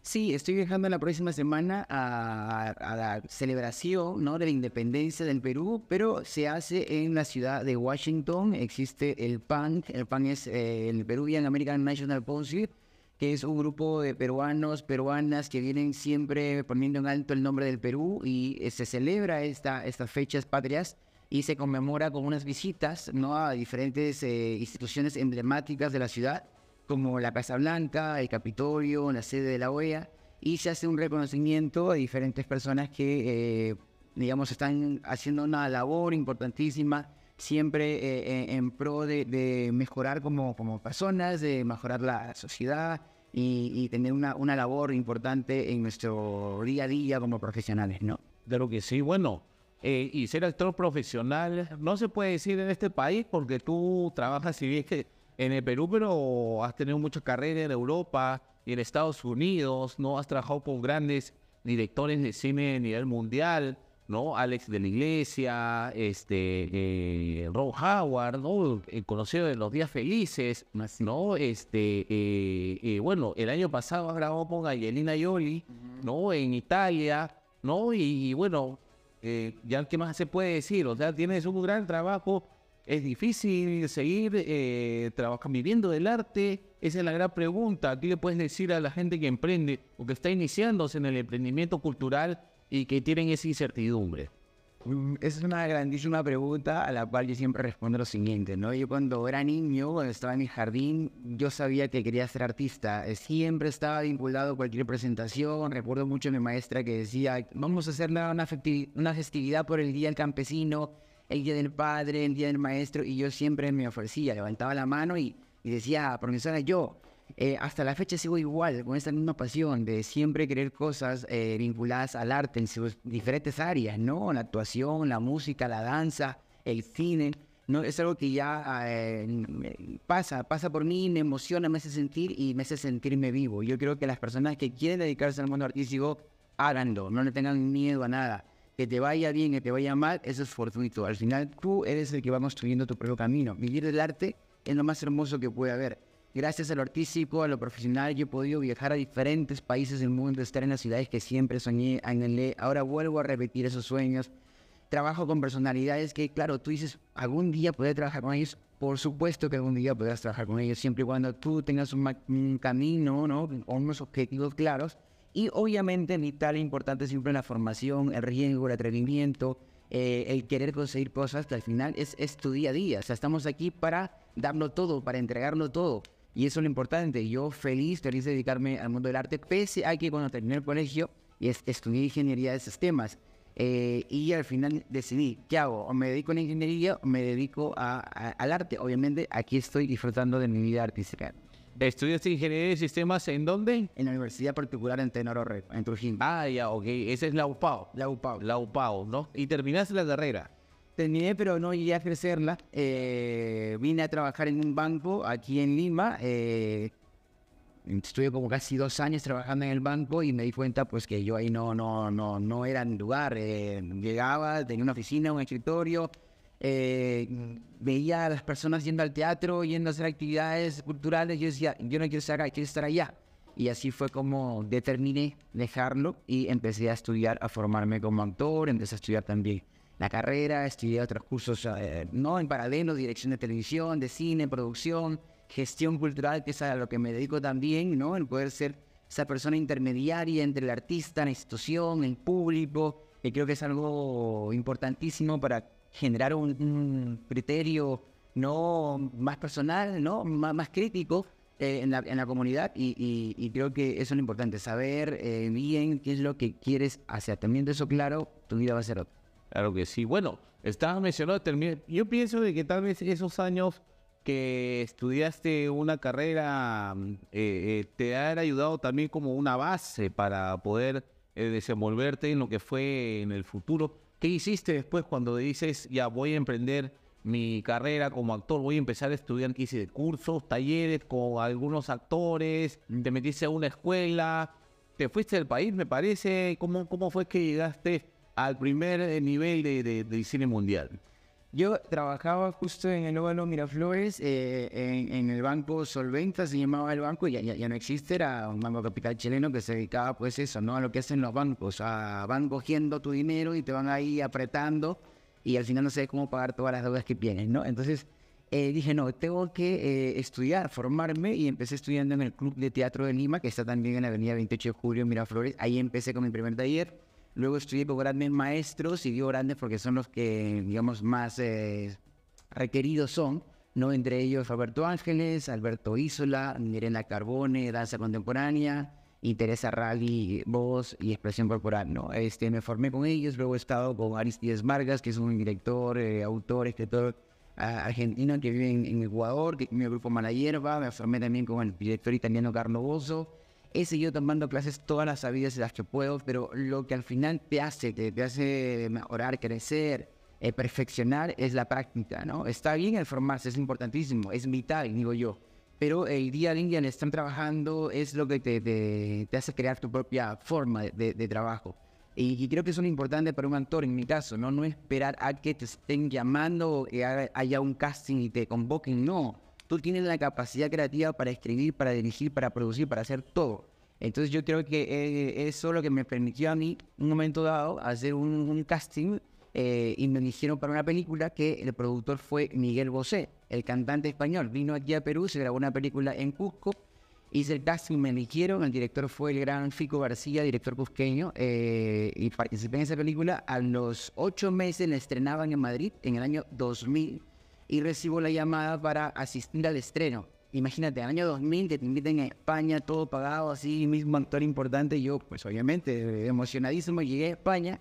Sí, estoy viajando la próxima semana a, a la celebración ¿no? de la independencia del Perú, pero se hace en la ciudad de Washington. Existe el PAN, el PAN es eh, el Peruvian American National Council, que es un grupo de peruanos, peruanas que vienen siempre poniendo en alto el nombre del Perú y eh, se celebra esta, estas fechas patrias y se conmemora con unas visitas ¿no? a diferentes eh, instituciones emblemáticas de la ciudad como la Casa Blanca, el Capitolio, la sede de la OEA, y se hace un reconocimiento a diferentes personas que, eh, digamos, están haciendo una labor importantísima, siempre eh, eh, en pro de, de mejorar como, como personas, de mejorar la sociedad y, y tener una, una labor importante en nuestro día a día como profesionales, ¿no? Claro que sí, bueno, eh, y ser actor profesional no se puede decir en este país porque tú trabajas, si bien que en el Perú, pero has tenido mucha carrera en Europa y en Estados Unidos, ¿no? Has trabajado con grandes directores de cine a nivel mundial, ¿no? Alex de la Iglesia, este, eh, Ron Howard, ¿no? El conocido de Los Días Felices, ¿no? Este, eh, eh, bueno, el año pasado has grabado con Angelina Jolie, ¿no? En Italia, ¿no? Y, y bueno, eh, ya qué más se puede decir, o sea, tienes un gran trabajo es difícil seguir eh, trabajando, viviendo del arte. Esa es la gran pregunta. ¿Qué le puedes decir a la gente que emprende o que está iniciándose en el emprendimiento cultural y que tienen esa incertidumbre? Mm, es una grandísima pregunta a la cual yo siempre respondo lo siguiente, ¿no? Yo cuando era niño, cuando estaba en mi jardín, yo sabía que quería ser artista. Eh, Siempre estaba vinculado a cualquier presentación. Recuerdo mucho a mi maestra que decía, vamos a hacer una, una festividad por el Día del Campesino, el Día del Padre, el Día del Maestro, y yo siempre me ofrecía, levantaba la mano y, y decía, profesora, yo, eh, hasta la fecha sigo igual, con esta misma pasión de siempre querer cosas eh, vinculadas al arte en sus diferentes áreas, ¿no? La actuación, la música, la danza, el cine, ¿no? Es algo que ya eh, pasa, pasa por mí, me emociona, me hace sentir y me hace sentirme vivo. Yo creo que las personas que quieren dedicarse al mundo artístico, háganlo, no le tengan miedo a nada. Que te vaya bien, que te vaya mal, eso es fortuito. Al final tú eres el que va construyendo tu propio camino. Vivir del arte es lo más hermoso que puede haber. Gracias a lo artístico, a lo profesional, yo he podido viajar a diferentes países del mundo, estar en las ciudades que siempre soñé, anhelé. Ahora vuelvo a repetir esos sueños. Trabajo con personalidades que, claro, tú dices, algún día podré trabajar con ellos. Por supuesto que algún día podrás trabajar con ellos, siempre y cuando tú tengas un, camino, ¿no? Unos objetivos claros. Y obviamente vital importante siempre la formación, el riesgo, el atrevimiento, eh, el querer conseguir cosas que al final es, es tu día a día. O sea, estamos aquí para darlo todo, para entregarlo todo. Y eso es lo importante. Yo feliz, feliz de dedicarme al mundo del arte, pese a que cuando terminé el colegio estudié ingeniería de sistemas. Eh, y al final decidí, ¿qué hago? O me dedico a la ingeniería o me dedico a- a- al arte. Obviamente aquí estoy disfrutando de mi vida artística. ¿Estudiaste ingeniería de sistemas en dónde? En la Universidad Particular en Tenororre, en Trujillo. Ah, ya, ok. Esa es la UPAO. La UPAO. La UPAO, ¿no? Y terminaste la carrera. Terminé, pero no llegué a ejercerla. Eh, vine a trabajar en un banco aquí en Lima. eh, estuve como casi dos años trabajando en el banco y me di cuenta pues que yo ahí no, no, no, no era mi lugar. Eh, llegaba, tenía una oficina, un escritorio, eh, veía a las personas yendo al teatro, yendo a hacer actividades culturales, yo decía, yo no quiero estar acá, quiero estar allá. Y así fue como determiné dejarlo y empecé a estudiar, a formarme como actor, empecé a estudiar también la carrera, estudié otros cursos, eh, no en paralelo, dirección de televisión, de cine, producción, gestión cultural, que es a lo que me dedico también, ¿no? El poder ser esa persona intermediaria entre el artista, la institución, el público, que creo que es algo importantísimo para generar un, criterio no más personal, ¿no? más crítico eh, en, la, comunidad y, creo que eso es lo importante, saber eh, bien qué es lo que quieres hacer. Teniendo eso claro, tu vida va a ser otra. Claro que sí. Bueno, estabas mencionando, yo pienso de que tal vez esos años que estudiaste una carrera eh, te han ayudado también como una base para poder desenvolverte en lo que fue en el futuro. ¿Qué hiciste después cuando dices, ya voy a emprender mi carrera como actor, voy a empezar a estudiar, ¿qué hice? Cursos, talleres con algunos actores, te metiste a una escuela, te fuiste del país, me parece. ¿Cómo, cómo fue que llegaste al primer nivel de, del cine mundial? Yo trabajaba justo en el Óvalo Miraflores, eh, en, el banco Solventa, se llamaba el banco, ya, ya, no existe, era un banco capital chileno que se dedicaba pues eso, ¿no? A lo que hacen los bancos, a, van cogiendo tu dinero y te van ahí apretando y al final no sé cómo pagar todas las deudas que tienes, ¿no? Entonces eh, dije, no, tengo que eh, estudiar, formarme y empecé estudiando en el Club de Teatro de Lima, que está también en la avenida 28 de Julio, Miraflores. Ahí empecé con mi primer taller. Luego estudié con grandes maestros y digo grandes porque son los que, digamos, más eh, requeridos son, ¿no? Entre ellos Roberto Ángeles, Alberto Isola, Mirena Carbone, Danza Contemporánea, y Teresa Rally, voz y expresión corporal, ¿no? Este, me formé con ellos, luego he estado con Aristides Vargas, que es un director, eh, autor, escritor ah, argentino que vive en, Ecuador, que mi grupo Malayerba, me formé también con el director italiano Carlo Bozo, he seguido tomando clases todas las sabidas y las que puedo, pero lo que al final te hace, te, te hace mejorar, crecer, eh, perfeccionar es la práctica, ¿no? Está bien el formarse, es importantísimo, es vital, digo yo pero el día a día le están trabajando es lo que te, te, hace crear tu propia forma de, de trabajo. Y, creo que eso es importante para un actor, en mi caso, ¿no? No esperar a que te estén llamando o que haya un casting y te convoquen, no. Tú tienes la capacidad creativa para escribir, para dirigir, para producir, para hacer todo. Entonces yo creo que eh, eso es lo que me permitió a mí, un momento dado, hacer un, un casting eh, y me eligieron para una película que el productor fue Miguel Bosé, el cantante español. Vino aquí a Perú, se grabó una película en Cusco, hice el casting, me eligieron, el director fue el gran Fico García, director cusqueño, eh, y participé en esa película. A los ocho meses la estrenaban en Madrid en el año 2000 y recibo la llamada para asistir al estreno. Imagínate, año 2000 te invitan a España, todo pagado, así, mismo actor importante. Yo, pues obviamente, emocionadísimo, llegué a España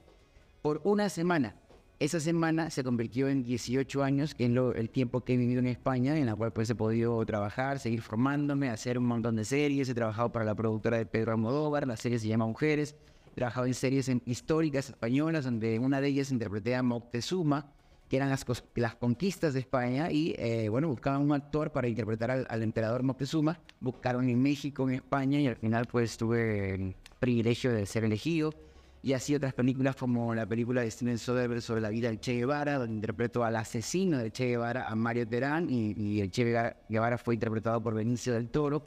por una semana. Esa semana se convirtió en 18 años, que es el tiempo que he vivido en España, en la cual pues he podido trabajar, seguir formándome, hacer un montón de series. He trabajado para la productora de Pedro Almodóvar, la serie se llama Mujeres. He trabajado en series históricas españolas, donde una de ellas interpreté a Moctezuma, que eran las, las conquistas de España, y eh, bueno, buscaban un actor para interpretar al, al, emperador Moctezuma. Buscaron en México, en España, y al final pues tuve el privilegio de ser elegido y así otras películas como la película de Steven Soderbergh sobre la vida del Che Guevara, donde interpretó al asesino de Che Guevara, a Mario Terán, y, el Che Guevara fue interpretado por Benicio del Toro.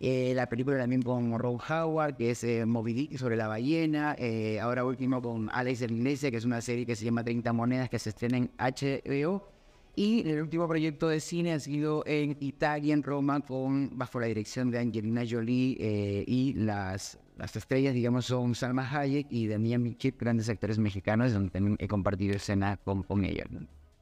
Eh, la película también con Ron Howard, que es eh, Moby Dick sobre la ballena. Eh, ahora último con Alex de la Iglesia, que es una serie que se llama 30 Monedas, que se estrena en HBO. Y el último proyecto de cine ha sido en Italia, en Roma, con, bajo la dirección de Angelina Jolie y las las estrellas, digamos, son Salma Hayek y Daniel Michit, grandes actores mexicanos, donde también he compartido escena con, con ellos.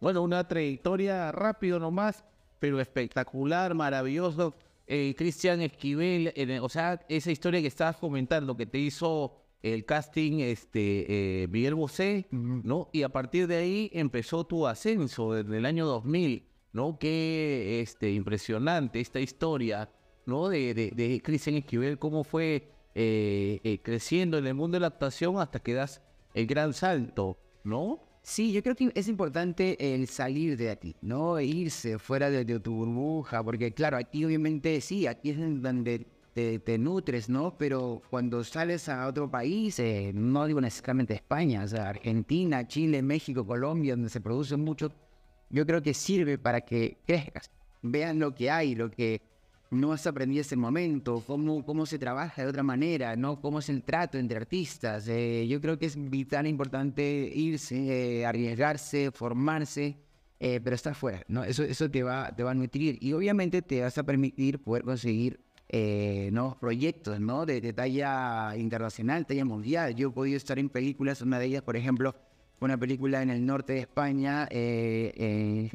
Bueno, una trayectoria rápido nomás, pero espectacular, maravilloso. Eh, Cristian Esquivel, o sea, esa historia que estabas comentando, que te hizo el casting este, eh, Miguel Bosé, ¿no? Y a partir de ahí empezó tu ascenso desde el año 2000, ¿no? Qué este, impresionante esta historia, ¿no? De, de, de Cristian Esquivel, cómo fue eh, eh, creciendo en el mundo de la actuación hasta que das el gran salto, ¿no? Sí, yo creo que es importante el salir de aquí, ¿no? E irse fuera de, tu burbuja, porque claro, aquí obviamente sí, aquí es donde te, te nutres, ¿no? Pero cuando sales a otro país, eh, no digo necesariamente España, o sea, Argentina, Chile, México, Colombia, donde se produce mucho, yo creo que sirve para que crezcas, vean lo que hay, lo que no has aprendido ese momento, cómo, cómo se trabaja de otra manera, ¿no? Cómo es el trato entre artistas. Eh, yo creo que es vital importante irse, eh, arriesgarse, formarse, eh, pero estar fuera, ¿no? Eso, eso te, va, te va a nutrir y obviamente te vas a permitir poder conseguir nuevos proyectos, ¿no? De, de, talla internacional, talla mundial. Yo he podido estar en películas, una de ellas, por ejemplo, una película en el norte de España,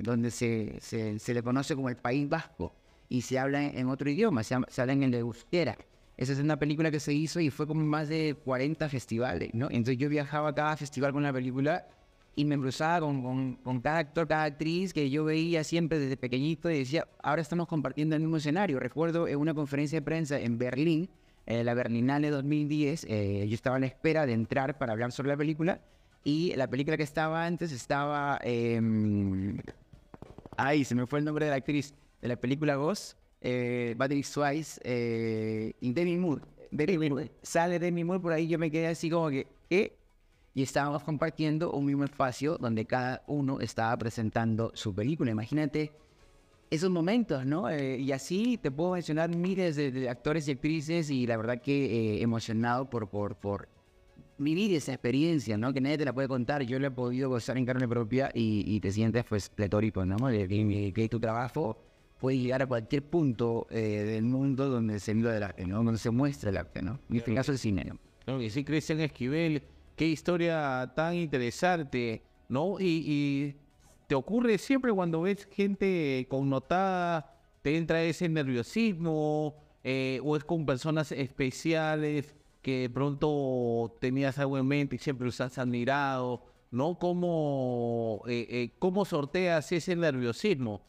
donde se, se le conoce como el País Vasco y se habla en otro idioma, se, habla en el euskera. Esa es una película que se hizo y fue como más de 40 festivales, ¿no? Entonces yo viajaba a cada festival con la película y me cruzaba con, con, cada actor, cada actriz que yo veía siempre desde pequeñito y decía, ahora estamos compartiendo el mismo escenario. Recuerdo en una conferencia de prensa en Berlín, eh, la Berlinale 2010, eh, yo estaba a la espera de entrar para hablar sobre la película y la película que estaba antes estaba... Eh, ay, se me fue el nombre de la actriz de la película Ghost, eh, Patrick Swayze eh, y Demi Moore. Demi Sale Demi Moore por ahí, yo me quedé así como que, ¿qué? Y estábamos compartiendo un mismo espacio donde cada uno estaba presentando su película. Imagínate esos momentos, ¿no? Eh, y así te puedo mencionar miles de, actores y actrices y la verdad que eh, emocionado por, por, por vivir esa experiencia, ¿no? Que nadie te la puede contar. Yo lo he podido gozar en carne propia y, y te sientes pues pletórico, ¿no? De que tu trabajo puede llegar a cualquier punto eh, del mundo donde se vive el arte, ¿no? Donde se muestra el arte, ¿no? En este caso el cine, ¿no? Claro que sí, Cristian Esquivel, qué historia tan interesante, ¿no? Y, te ocurre siempre cuando ves gente connotada, te entra ese nerviosismo, eh, o es con personas especiales que de pronto tenías algo en mente y siempre los has admirado, ¿no? ¿Cómo, eh, ¿Cómo sorteas ese nerviosismo?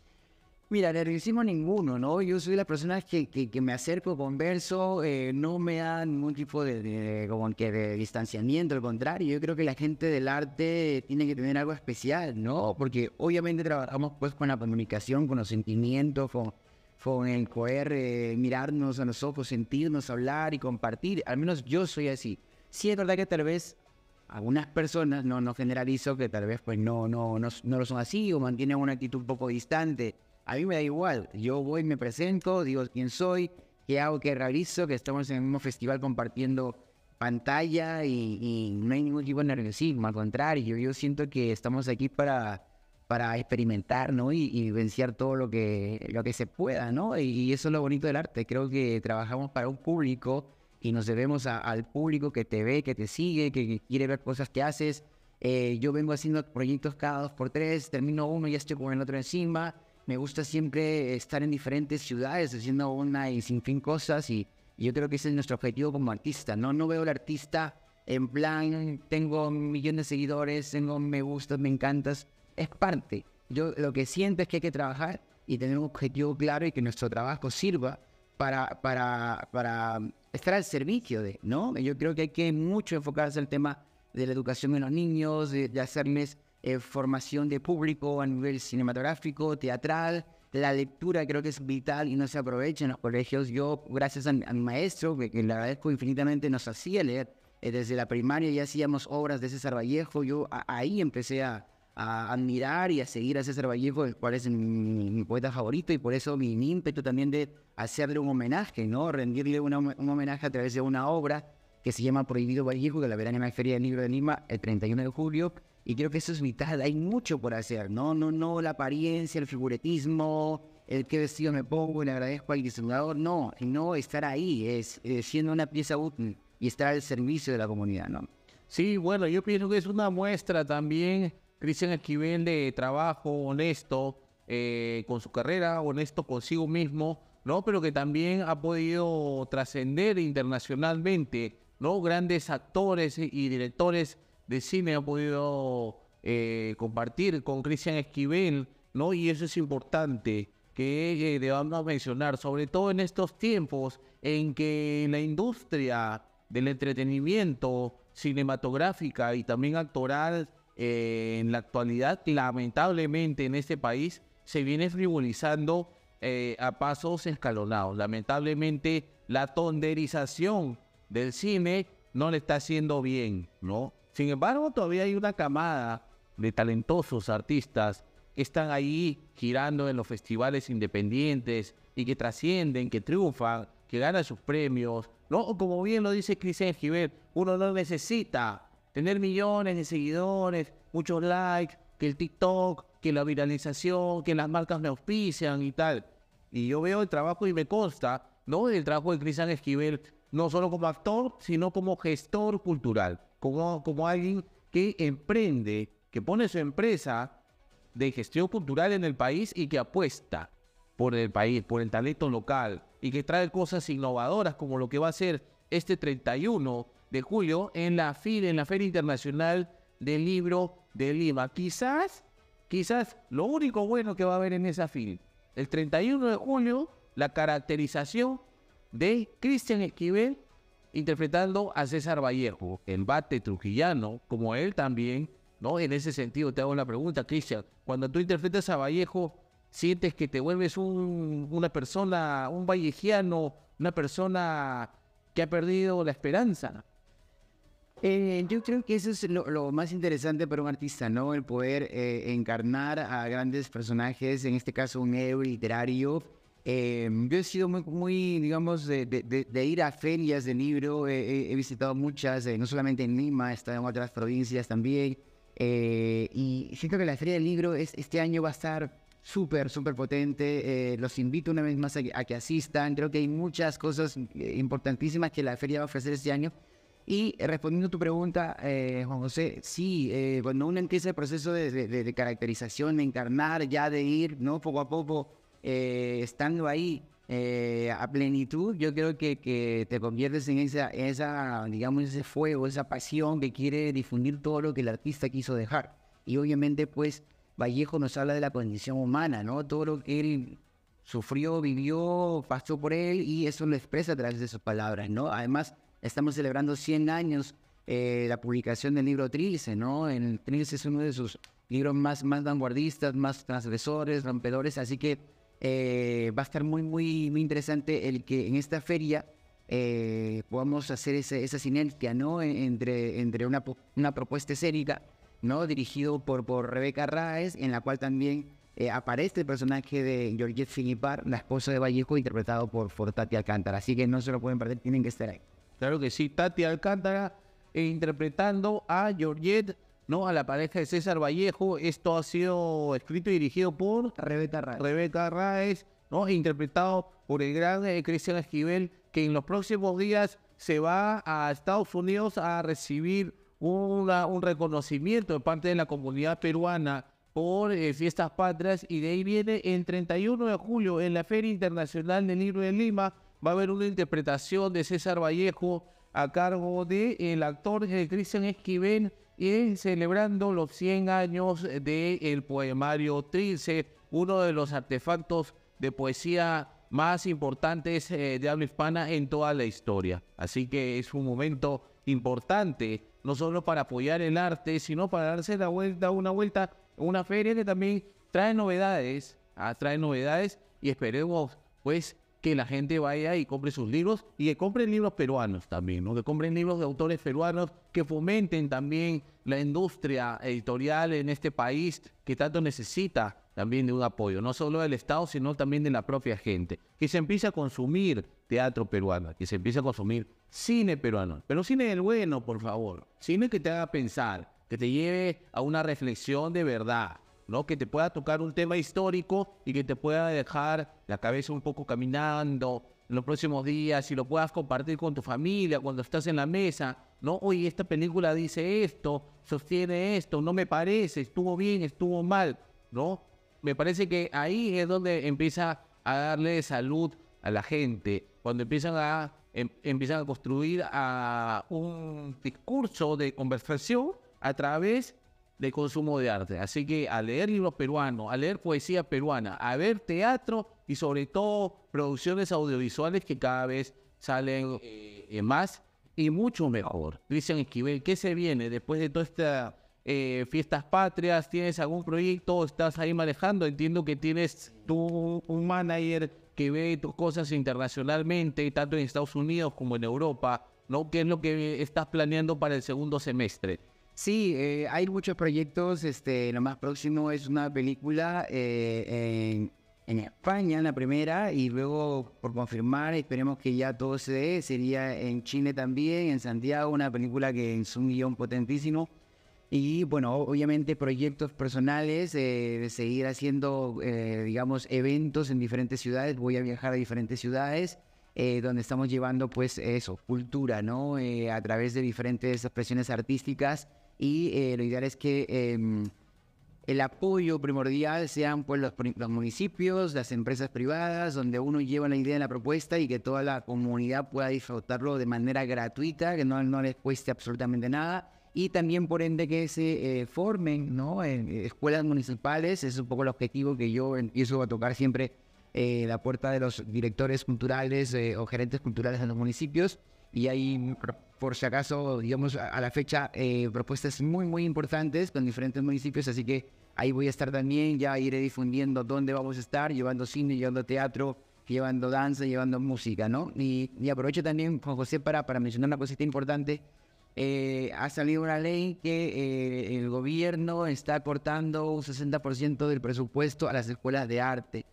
Mira, nerviosismo ninguno, ¿no? Yo soy la persona que, que, me acerco, converso, eh, no me da ningún tipo de, como que de distanciamiento, al contrario, yo creo que la gente del arte tiene que tener algo especial, ¿no? Porque obviamente trabajamos pues con la comunicación, con los sentimientos, con, con el poder eh, mirarnos a los ojos, sentirnos, hablar y compartir, al menos yo soy así. Sí es verdad que tal vez algunas personas, no, no generalizo, que tal vez pues no, no, no, no lo son así o mantienen una actitud un poco distante a mí me da igual. Yo voy, me presento, digo quién soy, qué hago, qué realizo, que estamos en el mismo festival compartiendo pantalla y, no hay ningún tipo de nerviosismo. Al contrario, yo siento que estamos aquí para, para experimentar, ¿no? Y, y vivenciar todo lo que, lo que se pueda, ¿no? Y, eso es lo bonito del arte. Creo que trabajamos para un público y nos debemos al público que te ve, que te sigue, que, quiere ver cosas que haces. Eh, yo vengo haciendo proyectos cada dos por tres, termino uno y ya estoy con el otro encima me gusta siempre estar en diferentes ciudades haciendo una y sin fin cosas y, yo creo que ese es nuestro objetivo como artista, ¿no? No veo al artista en plan, tengo millones de seguidores, tengo me gustas, me encantas, es parte. Yo lo que siento es que hay que trabajar y tener un objetivo claro y que nuestro trabajo sirva para, para, para estar al servicio de, ¿no? Yo creo que hay que mucho enfocarse en el tema de la educación de los niños, de hacerles eh, formación de público a nivel cinematográfico, teatral. La lectura creo que es vital y no se aprovecha en los colegios. Yo, gracias a, mi maestro, que, le agradezco infinitamente, nos hacía leer. Eh, desde la primaria ya hacíamos obras de César Vallejo. Yo ahí empecé a, admirar y a seguir a César Vallejo, el cual es mi, poeta favorito, y por eso mi, ímpetu también de hacerle un homenaje, ¿no? Rendirle un homenaje a través de una obra que se llama Prohibido Vallejo, que la verán en la Feria del Libro de Lima el 31 de julio. Y creo que eso es vital, hay mucho por hacer, ¿no? No, no la apariencia, el figuretismo, el qué vestido me pongo, le agradezco al diseñador, no, no estar ahí, es, siendo una pieza útil y estar al servicio de la comunidad, ¿no? Sí, bueno, yo pienso que es una muestra también, Cristian Esquivel, de trabajo honesto eh, con su carrera, honesto consigo mismo, ¿no? Pero que también ha podido trascender internacionalmente, ¿no? Grandes actores y directores de cine ha podido eh, compartir con Cristian Esquivel, ¿no? Y eso es importante que eh, debamos mencionar, sobre todo en estos tiempos en que la industria del entretenimiento cinematográfica y también actoral eh, en la actualidad, lamentablemente en este país, se viene frivolizando a pasos escalonados. Lamentablemente la tonderización del cine no le está haciendo bien, ¿no? Sin embargo, todavía hay una camada de talentosos artistas que están ahí girando en los festivales independientes y que trascienden, que triunfan, que ganan sus premios, ¿no? Como bien lo dice Cristian Giver, uno no necesita tener millones de seguidores, muchos likes, que el TikTok, que la viralización, que las marcas me auspician y tal. Y yo veo el trabajo y me consta, ¿no? El trabajo de Cristian Esquivel, no solo como actor, sino como gestor cultural, como, alguien que emprende, que pone su empresa de gestión cultural en el país y que apuesta por el país, por el talento local y que trae cosas innovadoras como lo que va a ser este 31 de julio en la en la Feria Internacional del Libro de Lima. Quizás, quizás lo único bueno que va a haber en esa FIL, el 31 de julio, la caracterización de Cristian Esquivel interpretando a César Vallejo, el bate trujillano, como él también, ¿no? En ese sentido te hago la pregunta, Cristian, cuando tú interpretas a Vallejo, ¿sientes que te vuelves una persona, un vallejiano, una persona que ha perdido la esperanza? Eh, yo creo que eso es lo, más interesante para un artista, ¿no? El poder eh, encarnar a grandes personajes, en este caso un héroe literario. Eh, yo he sido muy, muy digamos, de, ir a ferias de libro, he visitado muchas, no solamente en Lima, he estado en otras provincias también. y siento que la feria del libro es, este año va a estar súper, súper potente. los invito una vez más a, a, que asistan. Creo que hay muchas cosas importantísimas que la feria va a ofrecer este año. Y respondiendo a tu pregunta, eh, Juan José, sí, eh, cuando uno empieza el proceso de, caracterización, de encarnar, ya de ir, ¿no? Poco a poco, eh, estando ahí a plenitud, yo creo que, que te conviertes en esa, esa, digamos, ese fuego, esa pasión que quiere difundir todo lo que el artista quiso dejar. Y obviamente, pues, Vallejo nos habla de la condición humana, ¿no? Todo lo que él sufrió, vivió, pasó por él y eso lo expresa a través de sus palabras, ¿no? Además, Estamos celebrando 100 años eh, la publicación del libro Trilce, ¿no? El Trilce es uno de sus libros más, más vanguardistas, más transgresores, rompedores, así que eh, va a estar muy, muy, muy interesante el que en esta feria eh, podamos hacer esa, sinergia, ¿no? Entre, entre una, una propuesta escénica, ¿no? Dirigido por, por Rebeca Raes, en la cual también aparece el personaje de Georgette Filipar, la esposa de Vallejo, interpretado por, por Tati Alcántara. Así que no se lo pueden perder, tienen que estar ahí. Claro que sí, Tati Alcántara eh, interpretando a Georgette, ¿no? A la pareja de César Vallejo. Esto ha sido escrito y dirigido por Rebeca Raez, ¿no? E interpretado por el gran eh, Cristian Esquivel, que en los próximos días se va a Estados Unidos a recibir una, un reconocimiento de parte de la comunidad peruana por eh, fiestas patrias y de ahí viene el 31 de julio en la Feria Internacional del Libro de Lima va a haber una interpretación de César Vallejo a cargo del el actor eh, Cristian Esquivel y celebrando los 100 años del poemario Trilce, uno de los artefactos de poesía más importantes eh, de habla hispana en toda la historia. Así que es un momento importante, no solo para apoyar el arte, sino para darse la vuelta, una vuelta, una feria que también trae novedades, ah, trae novedades y esperemos pues que la gente vaya y compre sus libros y que compren libros peruanos también, ¿no? Que compren libros de autores peruanos que fomenten también la industria editorial en este país que tanto necesita también de un apoyo, no solo del Estado, sino también de la propia gente. Que se empiece a consumir teatro peruano, que se empiece a consumir cine peruano, pero cine del bueno, por favor. Cine que te haga pensar, que te lleve a una reflexión de verdad, ¿no? Que te pueda tocar un tema histórico y que te pueda dejar la cabeza un poco caminando los próximos días y lo puedas compartir con tu familia cuando estás en la mesa, ¿no? Oye, esta película dice esto, sostiene esto, no me parece, estuvo bien, estuvo mal, ¿no? Me parece que ahí es donde empieza a darle salud a la gente, cuando empiezan a, em, empiezan a construir a un discurso de conversación a través de consumo de arte. Así que a leer libros peruanos, a leer poesía peruana, a ver teatro y sobre todo producciones audiovisuales que cada vez salen eh, más y mucho mejor. Cristian Esquivel, ¿qué se viene después de todas estas eh, fiestas patrias? ¿Tienes algún proyecto? ¿Estás ahí manejando? Entiendo que tienes tú un manager que ve tus cosas internacionalmente, tanto en Estados Unidos como en Europa, ¿no? ¿Qué es lo que estás planeando para el segundo semestre? Sí, eh, hay muchos proyectos. Este, lo más próximo es una película eh, en, en España, la primera, y luego por confirmar, esperemos que ya todo se dé. Sería en Chile también, en Santiago, una película que es un guion potentísimo. Y bueno, obviamente proyectos personales, eh, de seguir haciendo, eh, digamos, eventos en diferentes ciudades. Voy a viajar a diferentes ciudades eh, donde estamos llevando, pues, eso, cultura, ¿no? Eh, a través de diferentes expresiones artísticas. Y eh, lo ideal es que em, el apoyo primordial sean pues los, los municipios, las empresas privadas, donde uno lleva la idea, la propuesta y que toda la comunidad pueda disfrutarlo de manera gratuita, que no, no les cueste absolutamente nada. Y también, por ende, que se eh, formen ¿no? en eh, escuelas municipales. Es un poco el objetivo que yo empiezo a tocar siempre eh, la puerta de los directores culturales eh, o gerentes culturales de los municipios. Y hay, por- si acaso, digamos, a, la fecha, eh, propuestas muy, muy importantes con diferentes municipios. Así que ahí voy a estar también, ya iré difundiendo dónde vamos a estar, llevando cine, llevando teatro, llevando danza, llevando música, ¿no? Y, y aprovecho también, Juan José, para, para mencionar una cosita importante. Eh, ha salido una ley que eh, el gobierno está cortando un 60% del presupuesto a las escuelas de arte.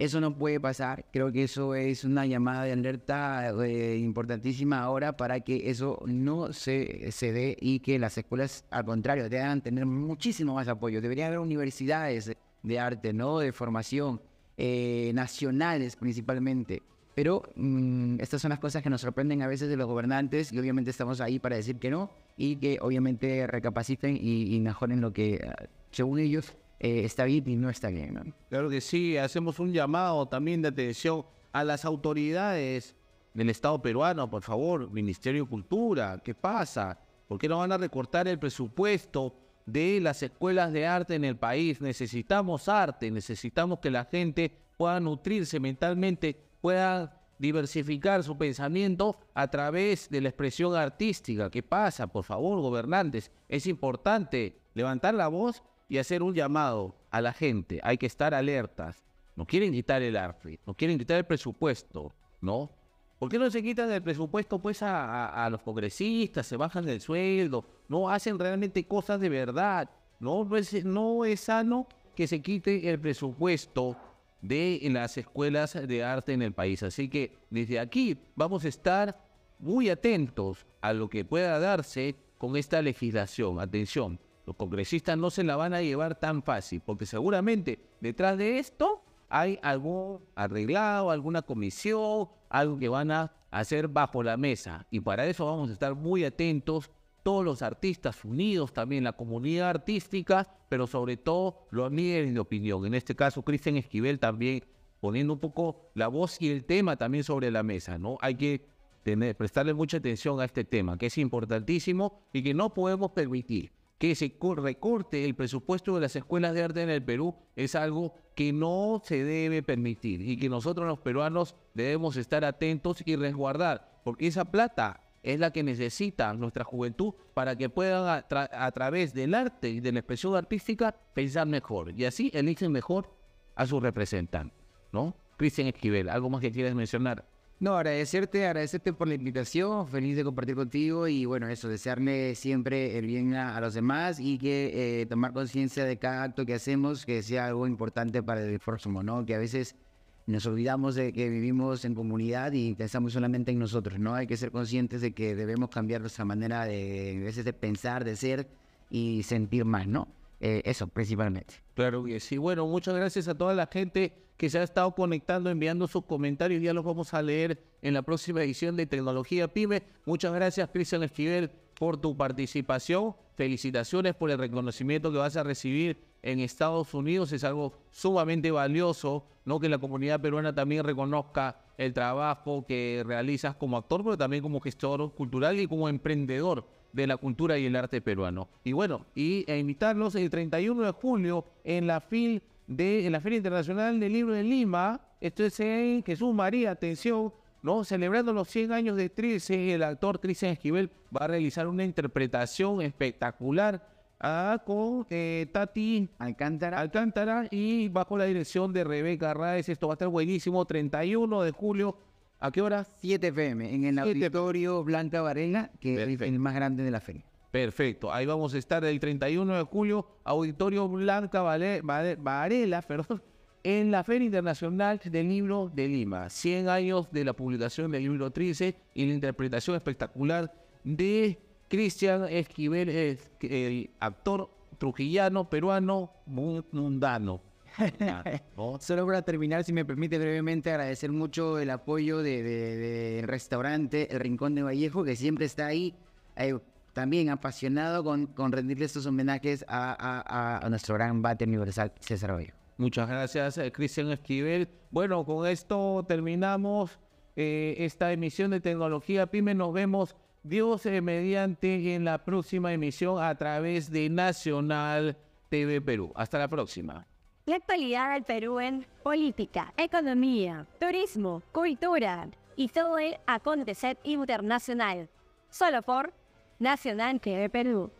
Eso no puede pasar. Creo que eso es una llamada de alerta eh, importantísima ahora para que eso no se, se dé y que las escuelas, al contrario, deban tener muchísimo más apoyo. Debería haber universidades de arte, ¿no? De formación, eh, nacionales principalmente. Pero mm, estas son las cosas que nos sorprenden a veces de los gobernantes y obviamente estamos ahí para decir que no y que obviamente recapaciten y, y mejoren lo que, eh, según ellos, eh, está bien y no está bien. ¿no? Claro que sí, hacemos un llamado también de atención a las autoridades del Estado peruano, por favor, Ministerio de Cultura, ¿qué pasa? ¿Por qué no van a recortar el presupuesto de las escuelas de arte en el país? Necesitamos arte, necesitamos que la gente pueda nutrirse mentalmente, pueda diversificar su pensamiento a través de la expresión artística. ¿Qué pasa? Por favor, gobernantes, es importante levantar la voz y hacer un llamado a la gente. Hay que estar alertas. No quieren quitar el arte, no quieren quitar el presupuesto, ¿no? ¿Por qué no se quitan el presupuesto pues a, los congresistas, se bajan el sueldo, no hacen realmente cosas de verdad? No, no es, no es sano que se quite el presupuesto de las escuelas de arte en el país. Así que desde aquí vamos a estar muy atentos a lo que pueda darse con esta legislación. Atención, los congresistas no se la van a llevar tan fácil, porque seguramente detrás de esto hay algún arreglado, alguna comisión, algo que van a hacer bajo la mesa. Y para eso vamos a estar muy atentos, todos los artistas unidos, también la comunidad artística, pero sobre todo los líderes de opinión. En este caso, Cristian Esquivel también poniendo un poco la voz y el tema también sobre la mesa, ¿no? Hay que tener, prestarle mucha atención a este tema, que es importantísimo y que no podemos permitir que se co- recorte el presupuesto de las escuelas de arte en el Perú es algo que no se debe permitir y que nosotros los peruanos debemos estar atentos y resguardar, porque esa plata es la que necesita nuestra juventud para que puedan a través del arte y de la expresión artística pensar mejor y así eligen mejor a su representante, ¿no? Cristian Esquivel, ¿algo más que quieres mencionar? No, agradecerte, agradecerte por la invitación, feliz de compartir contigo y bueno, eso, desearle siempre el bien a, a los demás y que eh, tomar conciencia de cada acto que hacemos, que sea algo importante para el próximo, ¿no? Que a veces nos olvidamos de que vivimos en comunidad y pensamos solamente en nosotros, ¿no? Hay que ser conscientes de que debemos cambiar nuestra manera de, a veces de pensar, de ser y sentir más, ¿no? Eh, eso, principalmente. Claro que sí. Bueno, muchas gracias a toda la gente que se ha estado conectando, enviando sus comentarios. Ya los vamos a leer en la próxima edición de Tecnología Pyme. Muchas gracias, Cristian Esquivel, por tu participación. Felicitaciones por el reconocimiento que vas a recibir en Estados Unidos. Es algo sumamente valioso, ¿no? Que la comunidad peruana también reconozca el trabajo que realizas como actor, pero también como gestor cultural y como emprendedor de la cultura y el arte peruano. Y bueno, y invitarlos el 31 de julio en la FIL de la Feria Internacional del Libro de Lima. Esto es en Jesús María, atención, ¿no? Celebrando los 100 años de Trilce, el actor Cristian Esquivel va a realizar una interpretación espectacular ah, con eh, Tati Alcántara. Alcántara y bajo la dirección de Rebeca Raez. Esto va a estar buenísimo. 31 de julio. ¿A qué hora? 7 pm en el 7 auditorio Blanca Varela, que es el más grande de la feria. Perfecto. Ahí vamos a estar el 31 de julio, Auditorio Blanca Vale- Vale- Varela, perdón, en la Feria Internacional del Libro de Lima. 100 años de la publicación del libro Trice y la interpretación espectacular de Cristian Esquivel, el actor trujillano, peruano, mu- mundano. Solo para terminar, si me permite brevemente agradecer mucho el apoyo del de, del restaurante El Rincón de Vallejo, que siempre está ahí, también apasionado con, con rendirle estos homenajes a, a- a- a nuestro gran bate universal César Vallejo. Muchas gracias, eh, Cristian Esquivel. Bueno, con esto terminamos eh, esta emisión de Tecnología Pyme. Nos vemos, Dios eh, mediante, en la próxima emisión a través de Nacional TV Perú. Hasta la próxima. La actualidad del Perú en política, economía, turismo, cultura y todo el acontecer internacional. Solo por Nacional TV Perú.